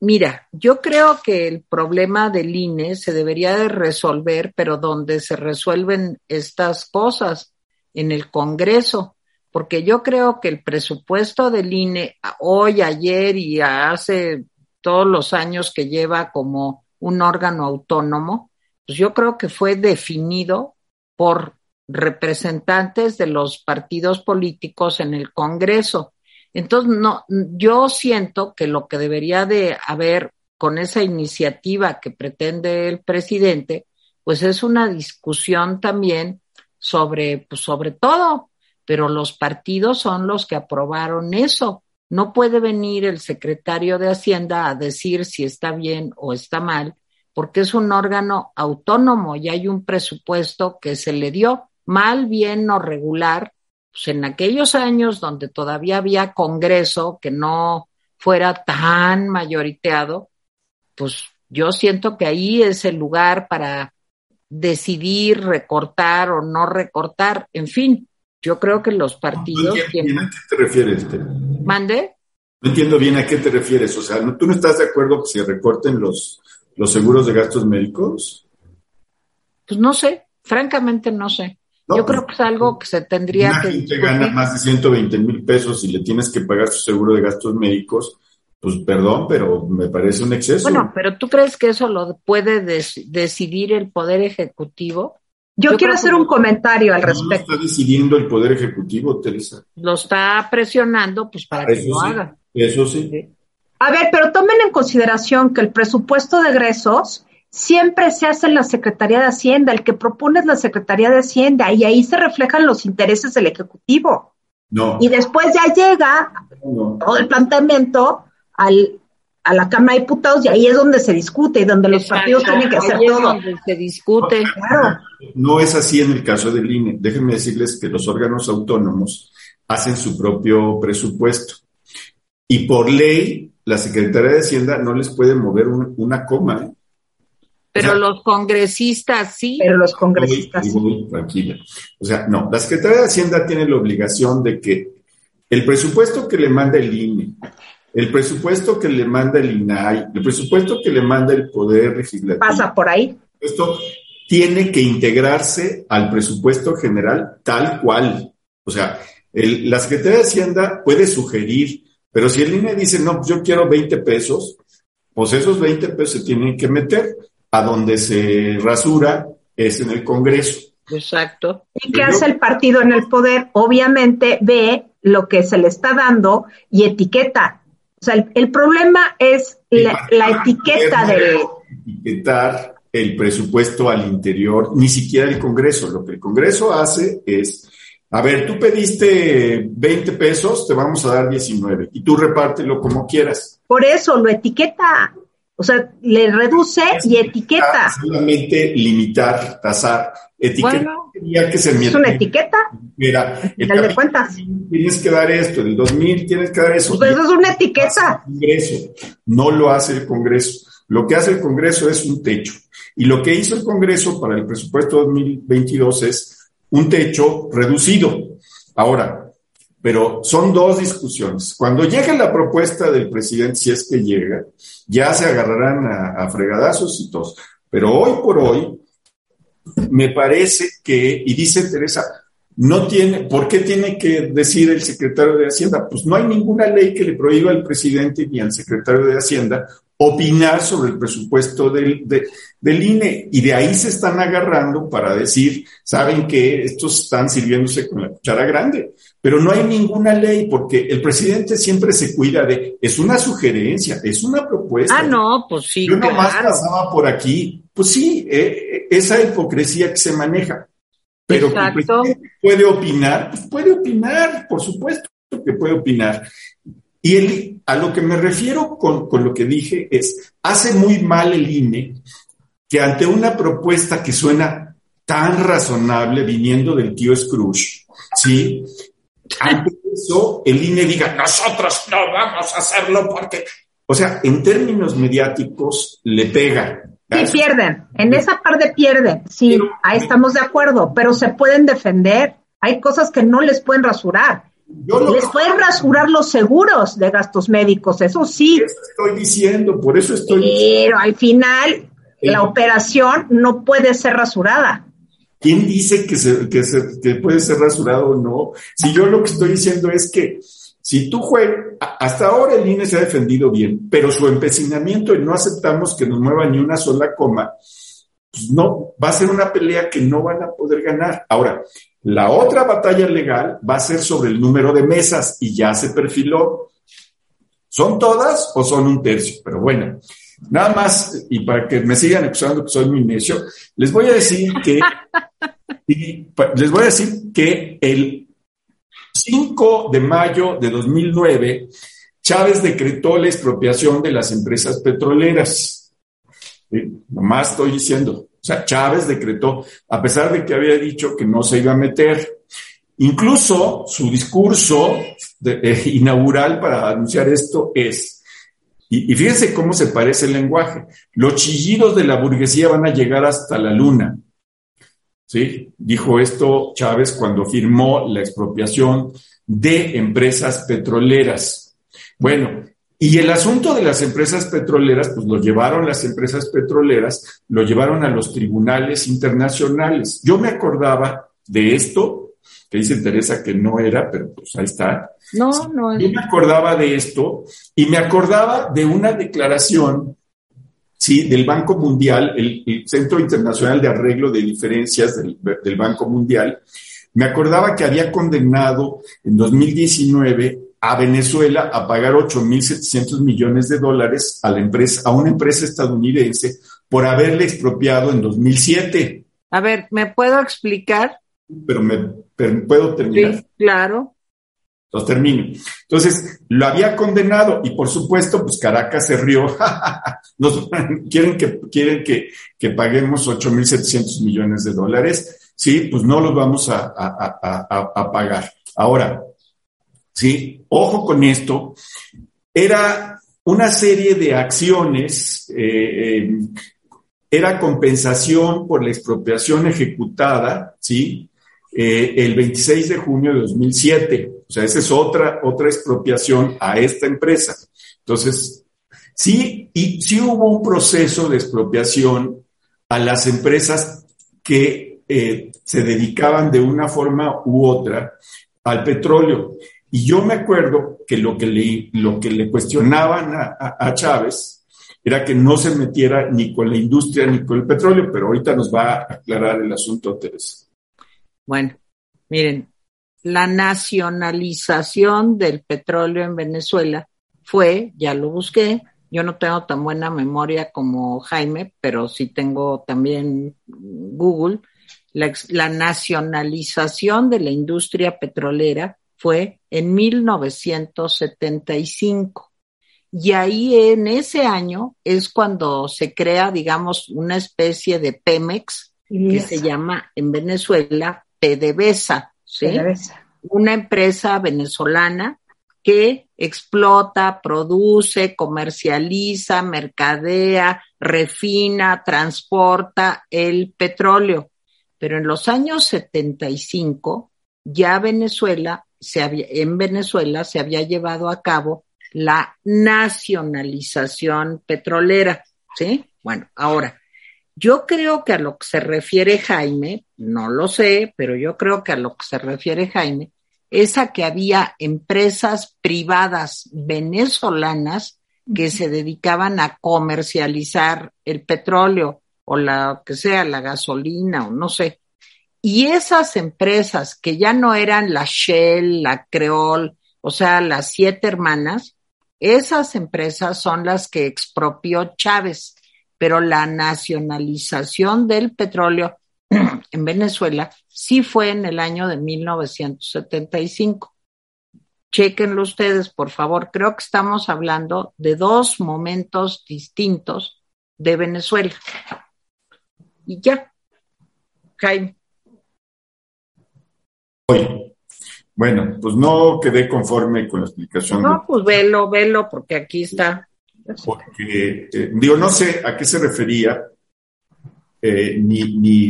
Mira, yo creo que el problema del INE se debería de resolver, pero donde se resuelven estas cosas, en el Congreso porque yo creo que el presupuesto del INE hoy, ayer y hace todos los años que lleva como un órgano autónomo, pues yo creo que fue definido por representantes de los partidos políticos en el Congreso. Entonces, no, yo siento que lo que debería de haber con esa iniciativa que pretende el presidente, pues es una discusión también sobre, pues sobre todo, pero los partidos son los que aprobaron eso. No puede venir el secretario de Hacienda a decir si está bien o está mal, porque es un órgano autónomo y hay un presupuesto que se le dio mal, bien o regular, pues en aquellos años donde todavía había Congreso que no fuera tan mayoriteado, pues yo siento que ahí es el lugar para decidir recortar o no recortar, en fin, yo creo que los partidos... No bien a qué te refieres. ¿Mande? No entiendo bien a qué te refieres. O sea, ¿tú no estás de acuerdo que se recorten los, los seguros de gastos médicos? Pues no sé, francamente no sé. Yo creo que es algo que se tendría una que... Gente gana más de 120 mil pesos y le tienes que pagar su seguro de gastos médicos, pues perdón, pero me parece un exceso. Bueno, pero ¿tú crees que eso lo puede decidir el Poder Ejecutivo? Yo, quiero hacer un comentario al respecto. está decidiendo el Poder Ejecutivo, Teresa. Lo está presionando, pues para que lo haga. Eso sí. A ver, pero tomen en consideración que el presupuesto de egresos siempre se hace en la Secretaría de Hacienda, el que propone es la Secretaría de Hacienda y ahí se reflejan los intereses del Ejecutivo. No. Y después ya llega todo el planteamiento al, a la Cámara de Diputados y ahí es donde se discute y donde los partidos tienen que hacer todo. Donde se discute. Claro. No es así en el caso del INE. Déjenme decirles que los órganos autónomos hacen su propio presupuesto. Y por ley, la Secretaría de Hacienda no les puede mover una coma. ¿eh? Pero los congresistas sí. Pero los congresistas sí. tranquila. O sea, no, la Secretaría de Hacienda tiene la obligación de que el presupuesto que le manda el INE el presupuesto que le manda el INAI, el presupuesto que le manda el Poder Legislativo. Pasa por ahí. Esto tiene que integrarse al presupuesto general tal cual. O sea, la Secretaría de Hacienda puede sugerir, pero si el INE dice, no, yo quiero 20 pesos, pues esos 20 pesos se tienen que meter a donde se rasura es en el Congreso. Exacto. ¿Y qué hace el partido en el poder? Obviamente ve lo que se le está dando y etiqueta O sea, el, problema es la, etiqueta de... Etiquetar el presupuesto al interior, ni siquiera el Congreso. Lo que el Congreso hace es, a ver, tú pediste 20 pesos, te vamos a dar 19 y tú repártelo como quieras. Por eso lo etiqueta. O sea, le reduce y etiqueta. Solamente limitar, tasar. Etiqueta que ¿Es una etiqueta? Mira, el de cuentas. Tienes que dar esto, el 2000 tienes que dar eso. Pues eso es una etiqueta. Congreso. No lo hace el Congreso. Lo que hace el Congreso es un techo. Y lo que hizo el Congreso para el presupuesto 2022 es un techo reducido. Ahora, pero son dos discusiones. Cuando llegue la propuesta del presidente, si es que llega, ya se agarrarán a, fregadazos y todos. Pero hoy por hoy, me parece que, y dice Teresa, no tiene, ¿por qué tiene que decir el secretario de Hacienda? Pues no hay ninguna ley que le prohíba al presidente ni al secretario de Hacienda opinar sobre el presupuesto del, del INE. Y de ahí se están agarrando para decir, saben que estos están sirviéndose con la cuchara grande. Pero no hay ninguna ley porque el presidente siempre se cuida de, es una sugerencia, es una propuesta. Ah, no, pues sí. Yo nomás pasaba por aquí. Pues sí, eh, esa hipocresía que se maneja. Pero que presidente puede opinar, pues puede opinar, por supuesto que puede opinar. Y el, a lo que me refiero con, con, lo que dije es, hace muy mal el INE que ante una propuesta que suena tan razonable viniendo del tío Scrooge, ¿sí? Ante eso, el INE diga, nosotros no vamos a hacerlo porque... O sea, en términos mediáticos, le pega. Sí, pierden. En esa parte pierden. Sí, ahí estamos de acuerdo, pero se pueden defender. Hay cosas que no les pueden rasurar. Les pueden rasurar los seguros de gastos médicos, eso sí. Eso estoy diciendo, por eso estoy Pero al final, la operación no puede ser rasurada. ¿Quién dice que, se, que, se, que puede ser rasurado o no? Si yo lo que estoy diciendo es que si tú juegas, hasta ahora el INE se ha defendido bien, pero su empecinamiento y no aceptamos que nos mueva ni una sola coma, pues no, va a ser una pelea que no van a poder ganar. Ahora, la otra batalla legal va a ser sobre el número de mesas y ya se perfiló. ¿Son todas o son un tercio? Pero bueno, nada más, y para que me sigan acusando que soy muy necio, les voy a decir que, les voy a decir que el 5 de mayo de 2009, Chávez decretó la expropiación de las empresas petroleras. Nomás estoy diciendo, sea, Chávez decretó, a pesar de que había dicho que no se iba a meter. Incluso su discurso inaugural para anunciar esto es, y, y, fíjense cómo se parece el lenguaje, los chillidos de la burguesía van a llegar hasta la luna. ¿Sí? Dijo esto Chávez cuando firmó la expropiación de empresas petroleras. Bueno, y el asunto de las empresas petroleras, pues lo llevaron las empresas petroleras, lo llevaron a los tribunales internacionales. Yo me acordaba de esto, que dice Teresa que no era, pero pues ahí está. No, no. Yo me acordaba de esto y me acordaba de una declaración, sí, del Banco Mundial, el, Centro Internacional de Arreglo de Diferencias del, del Banco Mundial. Me acordaba que había condenado en 2019 a Venezuela a pagar 8.700 millones de dólares a, la empresa, a una empresa estadounidense por haberle expropiado en 2007. A ver, ¿me puedo explicar? Pero me puedo terminar. Sí, claro. Los termino. Entonces, lo había condenado y por supuesto, pues Caracas se rió. Nos, quieren que, quieren que, que paguemos 8.700 millones de dólares. Sí, pues no los vamos a, a, a, a pagar. Ahora, ¿sí? Ojo con esto, era una serie de acciones, eh, eh, era compensación por la expropiación ejecutada, ¿sí? Eh, el 26 de junio de 2007. O sea, esa es otra, otra expropiación a esta empresa. Entonces, sí, y sí hubo un proceso de expropiación a las empresas que se dedicaban de una forma u otra al petróleo. Y yo me acuerdo que lo que le, cuestionaban a, Chávez era que no se metiera ni con la industria ni con el petróleo, pero ahorita nos va a aclarar el asunto, Teresa. Bueno, miren, la nacionalización del petróleo en Venezuela fue, ya lo busqué, yo no tengo tan buena memoria como Jaime, pero sí tengo también Google, la nacionalización de la industria petrolera fue en 1975. Y ahí en ese año es cuando se crea, digamos, una especie de Pemex que se llama en Venezuela PDVSA, ¿sí? PDVSA. Una empresa venezolana que explota, produce, comercializa, mercadea, refina, transporta el petróleo. Pero en los años 75 ya Venezuela se había, en Venezuela se había llevado a cabo la nacionalización petrolera, ¿sí? Bueno, ahora, yo creo que a lo que se refiere Jaime, no lo sé, pero yo creo que a lo que se refiere Jaime, es a que había empresas privadas venezolanas que se dedicaban a comercializar el petróleo o la que sea, la gasolina o no sé. Y esas empresas que ya no eran la Shell, la Creole, o sea, las siete hermanas, esas empresas son las que expropió Chávez, pero la nacionalización del petróleo en Venezuela sí fue en el año de 1975. Chequenlo ustedes, por favor. Creo que estamos hablando de dos momentos distintos de Venezuela. Y ya, Jaime. Bueno, pues no quedé conforme con la explicación. No, pues velo, velo, porque aquí está. Porque, eh, digo, no sé a qué se refería, eh, ni, ni,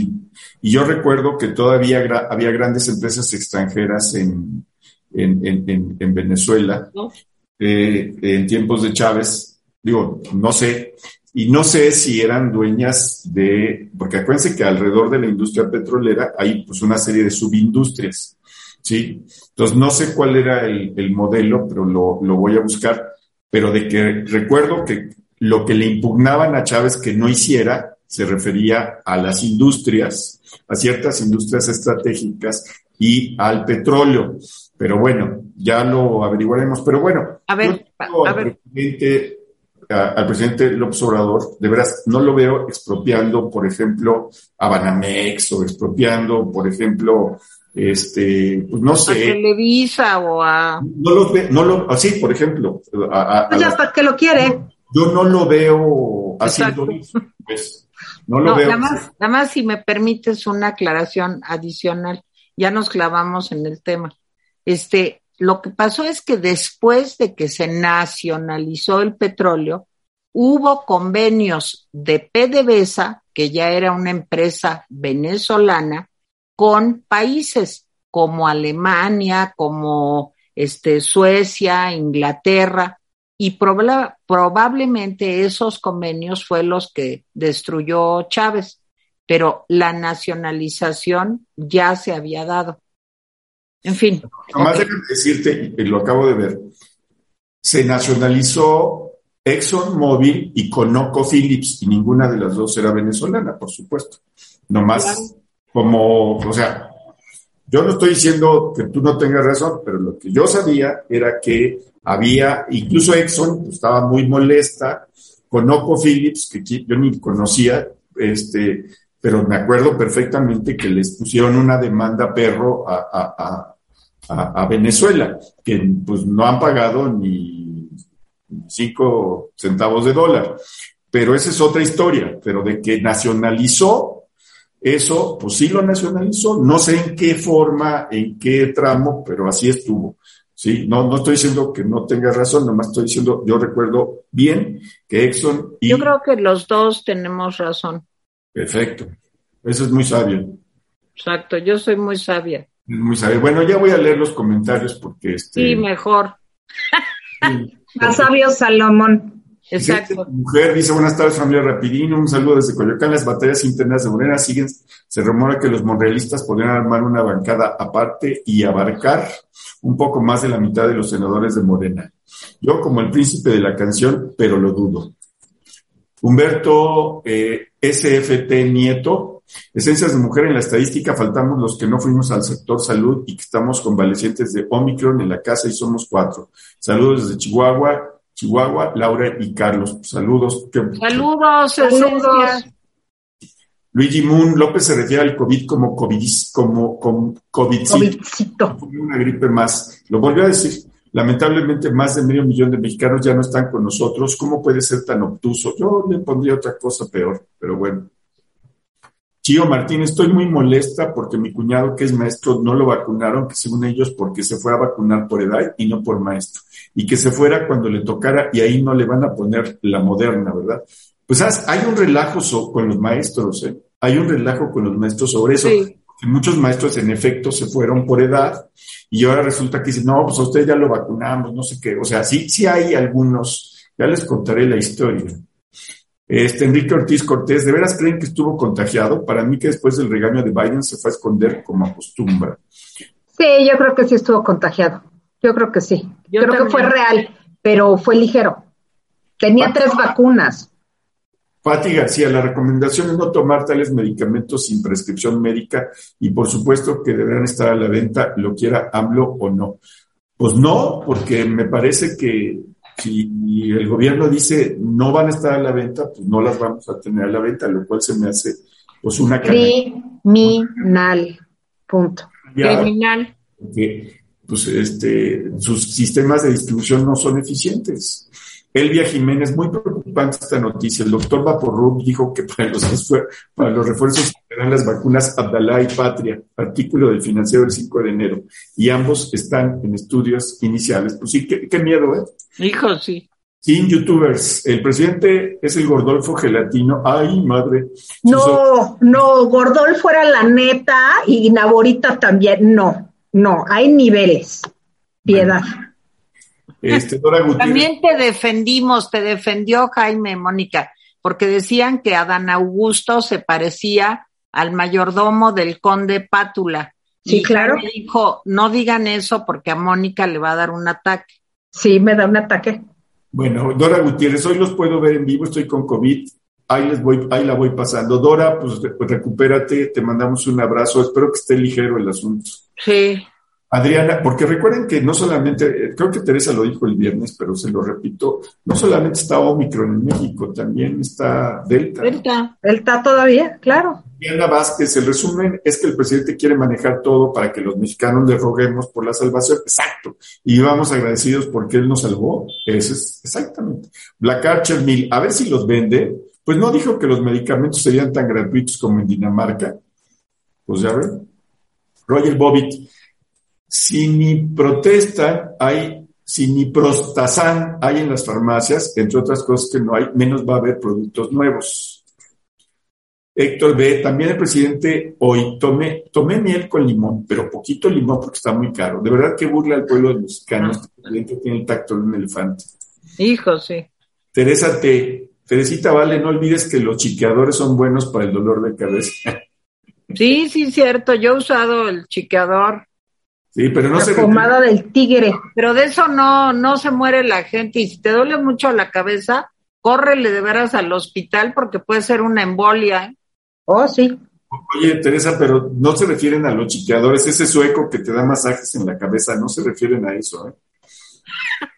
y yo recuerdo que todavía había grandes empresas extranjeras en, en, en, en Venezuela, eh, en tiempos de Chávez, digo, no sé, y no sé si eran dueñas de, porque acuérdense que alrededor de la industria petrolera hay pues una serie de subindustrias. ¿sí? Entonces, no sé cuál era el, modelo, pero lo, lo, voy a buscar, pero de que recuerdo que lo que le impugnaban a Chávez que no hiciera se refería a las industrias, a ciertas industrias estratégicas y al petróleo. Pero bueno, ya lo averiguaremos. Pero bueno, a ver, a ver. Al presidente López Obrador, de veras, no lo veo expropiando, por ejemplo, a Banamex o expropiando, por ejemplo, este, pues no sé. A Televisa o a. No lo ve, no lo, así, por ejemplo. A, pues ya para que lo quiere. Yo no lo veo haciendo pues, no lo veo. Nada más, nada más si me permites una aclaración adicional, ya nos clavamos en el tema. Este, lo que pasó es que después de que se nacionalizó el petróleo, hubo convenios de PDVSA, que ya era una empresa venezolana, con países como Alemania, como este, Suecia, Inglaterra, y probablemente esos convenios fue los que destruyó Chávez, pero la nacionalización ya se había dado. En fin. Nomás déjame decirte, y lo acabo de ver, se nacionalizó ExxonMobil y ConocoPhillips, y ninguna de las dos era venezolana, por supuesto. Nomás como, o sea, yo no estoy diciendo que tú no tengas razón, pero lo que yo sabía era que había, incluso Exxon pues, estaba muy molesta con Oco Phillips, que yo ni conocía, este, pero me acuerdo perfectamente que les pusieron una demanda perro a, a, a, Venezuela, que pues no han pagado ni cinco centavos de dólar. Pero esa es otra historia, pero de que nacionalizó eso, pues sí lo nacionalizó, no sé en qué forma, en qué tramo, pero así estuvo. Sí, no, no estoy diciendo que no tenga razón, nomás estoy diciendo, yo recuerdo bien que Exxon y... Yo creo que los dos tenemos razón. Perfecto. Eso es muy sabio. Exacto, yo soy muy sabia. Muy sabia. Bueno, ya voy a leer los comentarios porque este... Sí, mejor. Más sabio Salomón. Exacto. Mujer dice, buenas tardes familia Rapidino, un saludo desde Coyoacán, las batallas internas de Morena siguen, se rumora que los monrealistas podrían armar una bancada aparte y abarcar un poco más de la mitad de los senadores de Morena. Yo como el príncipe de la canción, pero lo dudo. Humberto eh, SFT Nieto, esencias de mujer en la estadística, faltamos los que no fuimos al sector salud y que estamos convalecientes de Omicron en la casa y somos cuatro. Saludos desde Chihuahua, Chihuahua, Laura y Carlos. Saludos. Saludos, saludos. Luigi Moon, López se refiere al COVID como COVID, como, como COVIDcito. Una gripe más. Lo volvió a decir. Lamentablemente, más de medio millón de mexicanos ya no están con nosotros. ¿Cómo puede ser tan obtuso? Yo le pondría otra cosa peor, pero bueno. Chío Martín, estoy muy molesta porque mi cuñado, que es maestro, no lo vacunaron, que según ellos, porque se fue a vacunar por edad y no por maestro. Y que se fuera cuando le tocara y ahí no le van a poner la moderna, ¿verdad? Pues hay un relajo con los maestros, ¿eh? Hay un relajo con los maestros sobre eso. Muchos maestros, en efecto, se fueron por edad y ahora resulta que dicen, no, pues a usted ya lo vacunamos, no sé qué. O sea, sí, sí hay algunos, ya les contaré la historia. Este Enrique Ortiz Cortés, ¿de veras creen que estuvo contagiado? Para mí que después del regaño de Biden se fue a esconder como acostumbra. Sí, yo creo que sí estuvo contagiado. Yo creo que sí. Yo creo que fue real, pero fue ligero. Tenía tres vacunas. Pati García, la recomendación es no tomar tales medicamentos sin prescripción médica y por supuesto que deberán estar a la venta, lo quiera AMLO o no. Pues no, porque me parece que si el gobierno dice no van a estar a la venta, pues no las vamos a tener a la venta, lo cual se me hace pues una criminal. Punto. Criminal. Porque pues este sus sistemas de distribución no son eficientes. Elvia Jiménez, muy preocupante esta noticia. El doctor Vaporrub dijo que para los, para los refuerzos serán las vacunas Abdalá y Patria, artículo del financiero del 5 de enero, y ambos están en estudios iniciales. Pues sí, qué, miedo, ¿eh? Hijo, sí. Sin youtubers, el presidente es el Gordolfo Gelatino. Ay, madre. No, no, Gordolfo era la neta y Naborita también. No, no, hay niveles. Piedad. Este, También te defendimos, te defendió Jaime, Mónica, porque decían que Adán Augusto se parecía al mayordomo del conde Pátula. Sí, claro. Me dijo, no digan eso porque a Mónica le va a dar un ataque. Sí, me da un ataque. Bueno, Dora Gutiérrez, hoy los puedo ver en vivo, estoy con COVID. Ahí les voy, ahí la voy pasando. Dora, pues, pues recupérate, te mandamos un abrazo. Espero que esté ligero el asunto. Sí. Adriana, porque recuerden que no solamente, creo que Teresa lo dijo el viernes, pero se lo repito, no solamente está Omicron en México, también está Delta. Delta, Delta todavía, claro. Diana Vázquez, el resumen es que el presidente quiere manejar todo para que los mexicanos le roguemos por la salvación. Exacto. Y vamos agradecidos porque él nos salvó. Eso es exactamente. Black Archer Mill, a ver si los vende. Pues no dijo que los medicamentos serían tan gratuitos como en Dinamarca. Pues ya ven. Roger Bobbitt, si ni protesta hay, si ni prostazán hay en las farmacias, entre otras cosas que no hay, menos va a haber productos nuevos. Héctor B., también el presidente hoy tomé, tomé miel con limón, pero poquito limón porque está muy caro. De verdad que burla al pueblo de mexicanos. Este presidente tiene el tacto de un elefante. Hijo, sí. Teresa T. Teresita Vale, no olvides que los chiqueadores son buenos para el dolor de cabeza. Sí, sí, cierto. Yo he usado el chiqueador Sí, pero no la pomada del tigre. Pero de eso no, no se muere la gente. Y si te duele mucho la cabeza, córrele de veras al hospital porque puede ser una embolia. ¿eh? Oh, sí. Oye, Teresa, pero no se refieren a los chiqueadores, ese sueco que te da masajes en la cabeza, no se refieren a eso, ¿eh?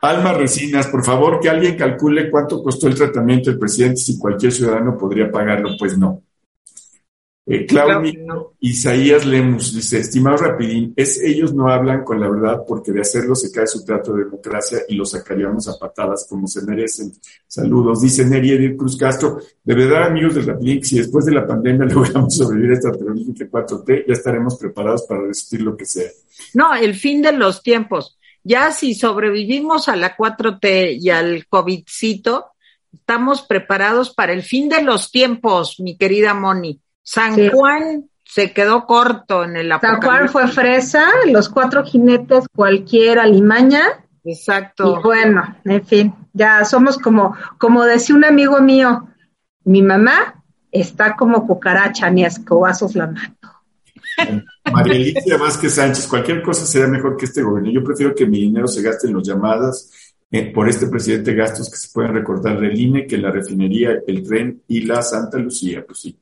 Alma Resinas, por favor, que alguien calcule cuánto costó el tratamiento del presidente si cualquier ciudadano podría pagarlo. Pues no. Eh, Claudio Isaías Lemus dice, estimado Rapidín, es ellos no hablan con la verdad porque de hacerlo se cae su trato de democracia y lo sacaríamos a patadas como se merecen. Saludos. Dice Neri Edith Cruz Castro, de verdad amigos de Rapidín, si después de la pandemia logramos sobrevivir a esta terrorífica 4T, ya estaremos preparados para resistir lo que sea. No, el fin de los tiempos. Ya si sobrevivimos a la 4T y al COVIDcito, estamos preparados para el fin de los tiempos, mi querida Moni San Juan se quedó corto en el San Juan fue fresa, los cuatro jinetes, cualquier alimaña. Exacto. Y bueno, en fin, ya somos como, como decía un amigo mío, mi mamá está como cucaracha, ni escobazos la mato. María Alicia Vázquez Sánchez, cualquier cosa será mejor que este gobierno. Yo prefiero que mi dinero se gaste en las llamadas eh, por este presidente gastos que se pueden recortar del INE, que la refinería, el tren y la Santa Lucía. Pues sí.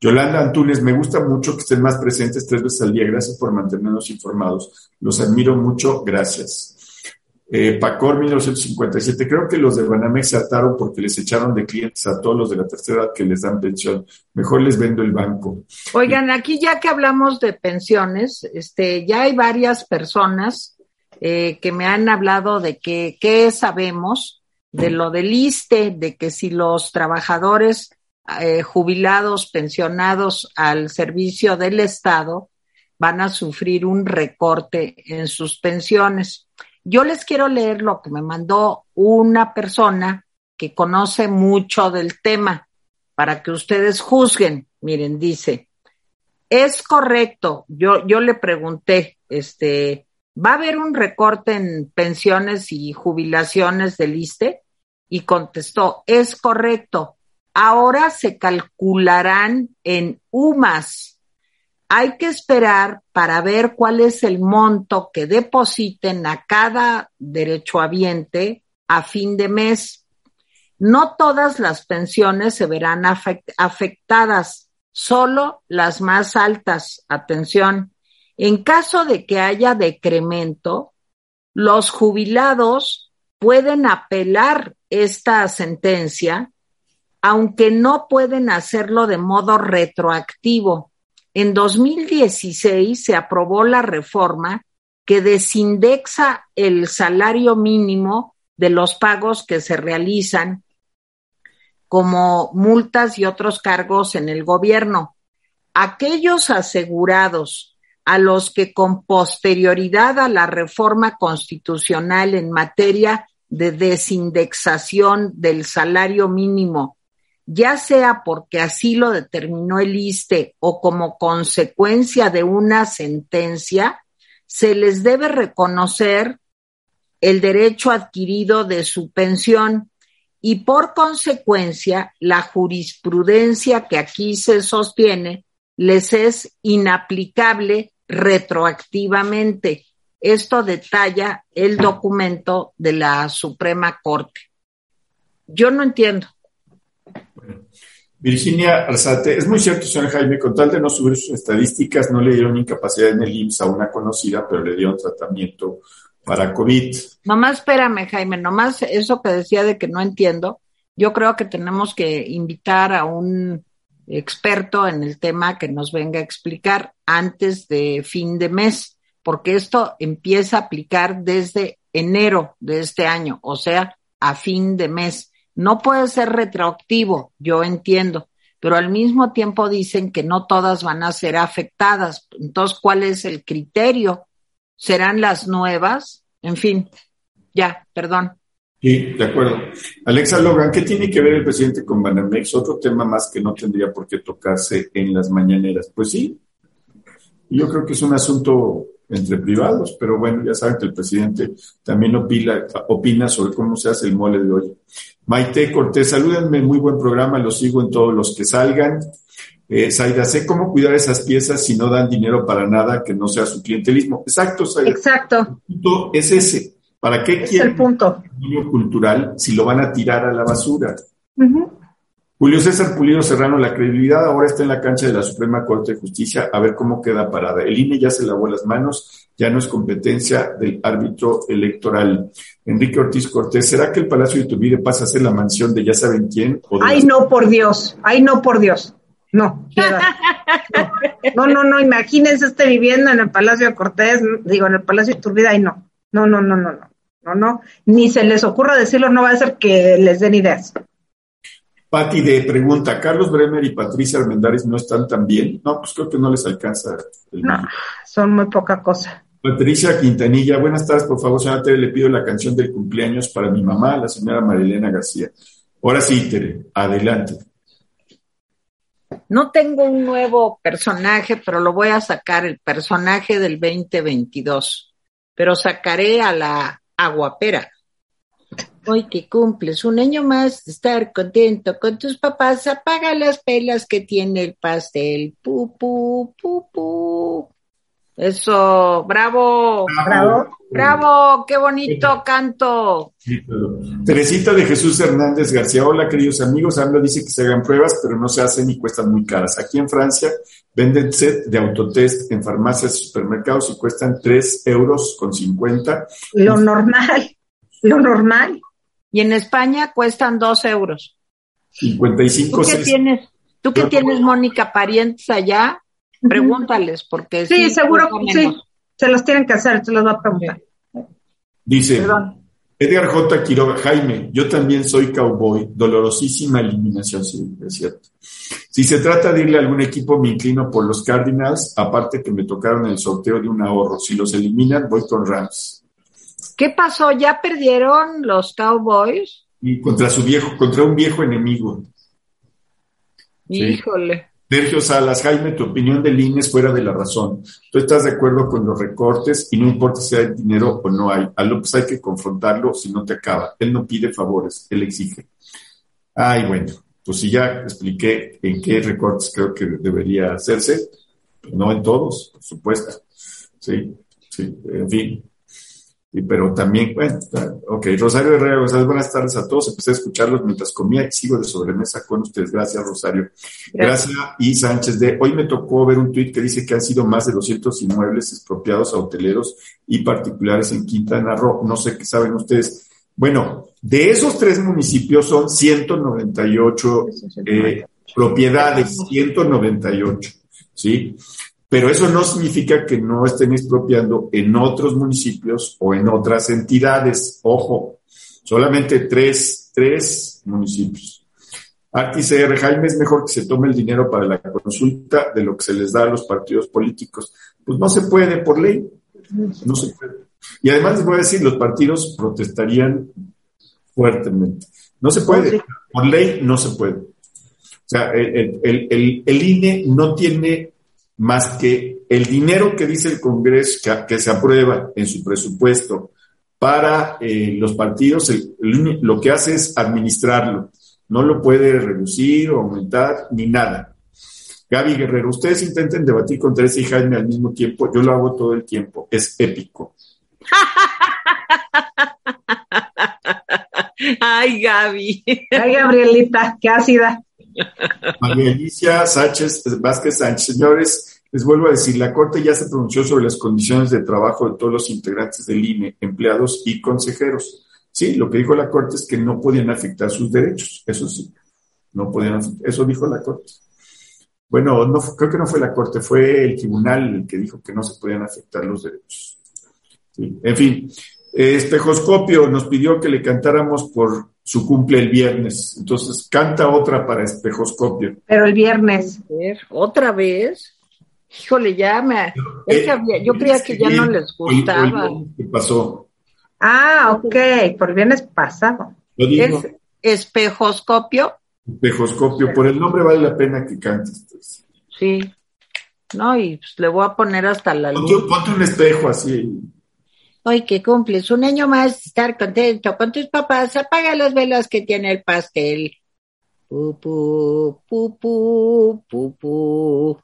Yolanda Antunes, me gusta mucho que estén más presentes tres veces al día. Gracias por mantenernos informados. Los admiro mucho. Gracias. eh, Pacor 1957. Creo que los de Banamex se ataron porque les echaron de clientes a todos los de la tercera edad que les dan pensión. Mejor les vendo el banco. Oigan, aquí ya que hablamos de pensiones, este, ya hay varias personas eh, que me han hablado de que qué sabemos de lo del ISTE, de que si los trabajadores eh, jubilados, pensionados al servicio del Estado van a sufrir un recorte en sus pensiones. Yo les quiero leer lo que me mandó una persona que conoce mucho del tema para que ustedes juzguen. Miren, dice, es correcto. Yo, yo le pregunté, este, ¿va a haber un recorte en pensiones y jubilaciones del ISTE? Y contestó, es correcto. Ahora se calcularán en UMAS hay que esperar para ver cuál es el monto que depositen a cada derechohabiente a fin de mes. No todas las pensiones se verán afectadas, solo las más altas. Atención. En caso de que haya decremento, los jubilados pueden apelar esta sentencia, aunque no pueden hacerlo de modo retroactivo en 2016 se aprobó la reforma que desindexa el salario mínimo de los pagos que se realizan como multas y otros cargos en el gobierno. Aquellos asegurados a los que con posterioridad a la reforma constitucional en materia de desindexación del salario mínimo ya sea porque así lo determinó el ISTE o como consecuencia de una sentencia, se les debe reconocer el derecho adquirido de su pensión y por consecuencia la jurisprudencia que aquí se sostiene les es inaplicable retroactivamente. Esto detalla el documento de la Suprema Corte. Yo no entiendo. Virginia Arzate, es muy cierto, señor Jaime, con tal de no subir sus estadísticas, no le dieron incapacidad en el IMSS a una conocida, pero le dieron tratamiento para COVID. Nomás espérame, Jaime, nomás eso que decía de que no entiendo, yo creo que tenemos que invitar a un experto en el tema que nos venga a explicar antes de fin de mes, porque esto empieza a aplicar desde enero de este año, o sea, a fin de mes. No puede ser retroactivo, yo entiendo, pero al mismo tiempo dicen que no todas van a ser afectadas. Entonces, ¿cuál es el criterio? ¿Serán las nuevas? En fin, ya, perdón. Sí, de acuerdo. Alexa Logan, ¿qué tiene que ver el presidente con Banamex? Otro tema más que no tendría por qué tocarse en las mañaneras. Pues sí, yo creo que es un asunto entre privados, pero bueno, ya saben que el presidente también opina, opina sobre cómo se hace el mole de hoy. Maite Cortés, salúdenme, muy buen programa, los sigo en todos los que salgan. Eh, Saida, sé cómo cuidar esas piezas si no dan dinero para nada que no sea su clientelismo. Exacto, Saida. Exacto. El punto es ese. ¿Para qué quieren el punto. cultural si lo van a tirar a la basura? Julio César Pulido Serrano, la credibilidad ahora está en la cancha de la Suprema Corte de Justicia, a ver cómo queda parada. El INE ya se lavó las manos, ya no es competencia del árbitro electoral. Enrique Ortiz Cortés, ¿será que el Palacio de Tubide pasa a ser la mansión de ya saben quién? ay, no, por Dios, ay, no, por Dios. No, no, no, no, imagínense este viviendo en el Palacio de Cortés, digo, en el Palacio de Turbide, ay, no, no, no, no, no, no, no, no, ni se les ocurra decirlo, no va a ser que les den ideas. Pati de pregunta, ¿Carlos Bremer y Patricia Armendáriz no están tan bien? No, pues creo que no les alcanza. El no, son muy poca cosa. Patricia Quintanilla, buenas tardes, por favor, señora Tere, le pido la canción del cumpleaños para mi mamá, la señora Marilena García. Ahora sí, Tere, adelante. No tengo un nuevo personaje, pero lo voy a sacar, el personaje del 2022, pero sacaré a la aguapera. Hoy que cumples un año más de estar contento con tus papás, apaga las pelas que tiene el pastel. Pu, pu, pu, pu. Eso, bravo. Bravo. Bravo, qué bonito canto. Teresita de Jesús Hernández García. Hola, queridos amigos. AMLO dice que se hagan pruebas, pero no se hacen y cuestan muy caras. Aquí en Francia venden set de autotest en farmacias y supermercados y cuestan 3 euros con 50. Lo normal lo normal. Y en España cuestan dos euros. 55 ¿Tú qué tienes, tú qué tienes, Mónica, parientes allá? Pregúntales, porque sí, seguro que sí, se los tienen que hacer, se los va a preguntar. Dice Edgar J. Quiroga, Jaime, yo también soy cowboy, dolorosísima eliminación, sí, es cierto. Si se trata de irle a algún equipo, me inclino por los Cardinals, aparte que me tocaron el sorteo de un ahorro. Si los eliminan, voy con Rams. ¿Qué pasó? ¿Ya perdieron los Cowboys? Y contra su viejo, contra un viejo enemigo. Híjole. Sergio Salas, Jaime, tu opinión del INE es fuera de la razón. Tú estás de acuerdo con los recortes y no importa si hay dinero o no hay. A López hay que confrontarlo si no te acaba. Él no pide favores, él exige. Ay, bueno, pues si ya expliqué en qué recortes creo que debería hacerse, no en todos, por supuesto. Sí, sí, en fin pero también, bueno, ok, Rosario Herrera buenas tardes a todos. Empecé a escucharlos mientras comía y sigo de sobremesa con ustedes. Gracias, Rosario. Gracias. Y Sánchez de, hoy me tocó ver un tuit que dice que han sido más de 200 inmuebles expropiados a hoteleros y particulares en Quintana Roo. No sé qué saben ustedes. Bueno, de esos tres municipios son 198 eh, propiedades, 198, ¿sí? Pero eso no significa que no estén expropiando en otros municipios o en otras entidades. Ojo, solamente tres, tres municipios. CR, Jaime, es mejor que se tome el dinero para la consulta de lo que se les da a los partidos políticos. Pues no se puede por ley. No se puede. Y además les voy a decir, los partidos protestarían fuertemente. No se puede. Por ley no se puede. O sea, el, el, el INE no tiene más que el dinero que dice el Congreso que, se aprueba en su presupuesto para eh, los partidos, lo que hace es administrarlo, no lo puede reducir o aumentar ni nada. Gaby Guerrero, ustedes intenten debatir con Teresa y Jaime al mismo tiempo, yo lo hago todo el tiempo, es épico. Ay, Gaby. Ay, Gabrielita, qué ácida. María Alicia Sánchez Vázquez Sánchez, señores, les vuelvo a decir, la Corte ya se pronunció sobre las condiciones de trabajo de todos los integrantes del INE, empleados y consejeros. Sí, lo que dijo la Corte es que no podían afectar sus derechos, eso sí, no podían eso dijo la Corte. Bueno, no, creo que no fue la Corte, fue el tribunal el que dijo que no se podían afectar los derechos. En fin, Espejoscopio nos pidió que le cantáramos por su cumple el viernes. Entonces, canta otra para Espejoscopio. Pero el viernes. ¿Otra vez? Híjole, ya me. Eh, yo creía que ya no les gustaba. ¿Qué pasó? Ah, ok, por viernes pasado. ¿Es espejoscopio? Espejoscopio, por el nombre vale la pena que cantes. Pues. Sí. No, y pues, le voy a poner hasta la luz. Ponte un espejo así. Hoy que cumples un año más, estar contento con tus papás, apaga las velas que tiene el pastel. Pupu, pupu, pupu.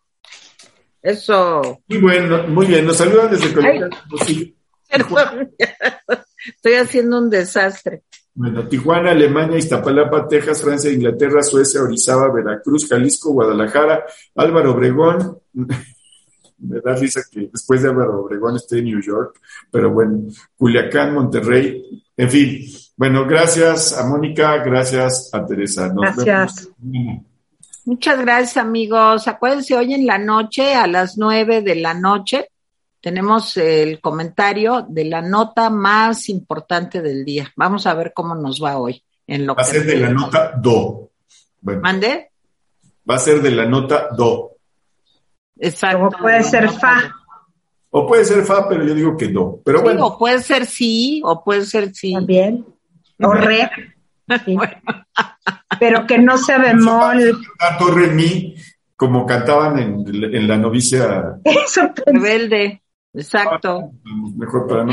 Eso. Muy bueno, muy bien. Nos saludan desde Colombia. Estoy haciendo un desastre. Bueno, Tijuana, Alemania, Iztapalapa, Texas, Francia, Inglaterra, Suecia, Orizaba, Veracruz, Jalisco, Guadalajara, Álvaro Obregón, me da risa que después de Álvaro Obregón esté en New York, pero bueno, Culiacán, Monterrey, en fin. Bueno, gracias a Mónica, gracias a Teresa. gracias. Muchas gracias, amigos. Acuérdense, hoy en la noche, a las nueve de la noche, tenemos el comentario de la nota más importante del día. Vamos a ver cómo nos va hoy. En lo va a ser de la nota do. ¿Mande? Va a ser de la nota do. Exacto. O puede ser fa. O puede ser fa, pero yo digo que no. Pero bueno. o puede ser sí, o puede ser sí. También. O re. Pero que no sea bemol. Canto re mi, como cantaban en, en la novicia. Eso, rebelde. Exacto. Mejor para no.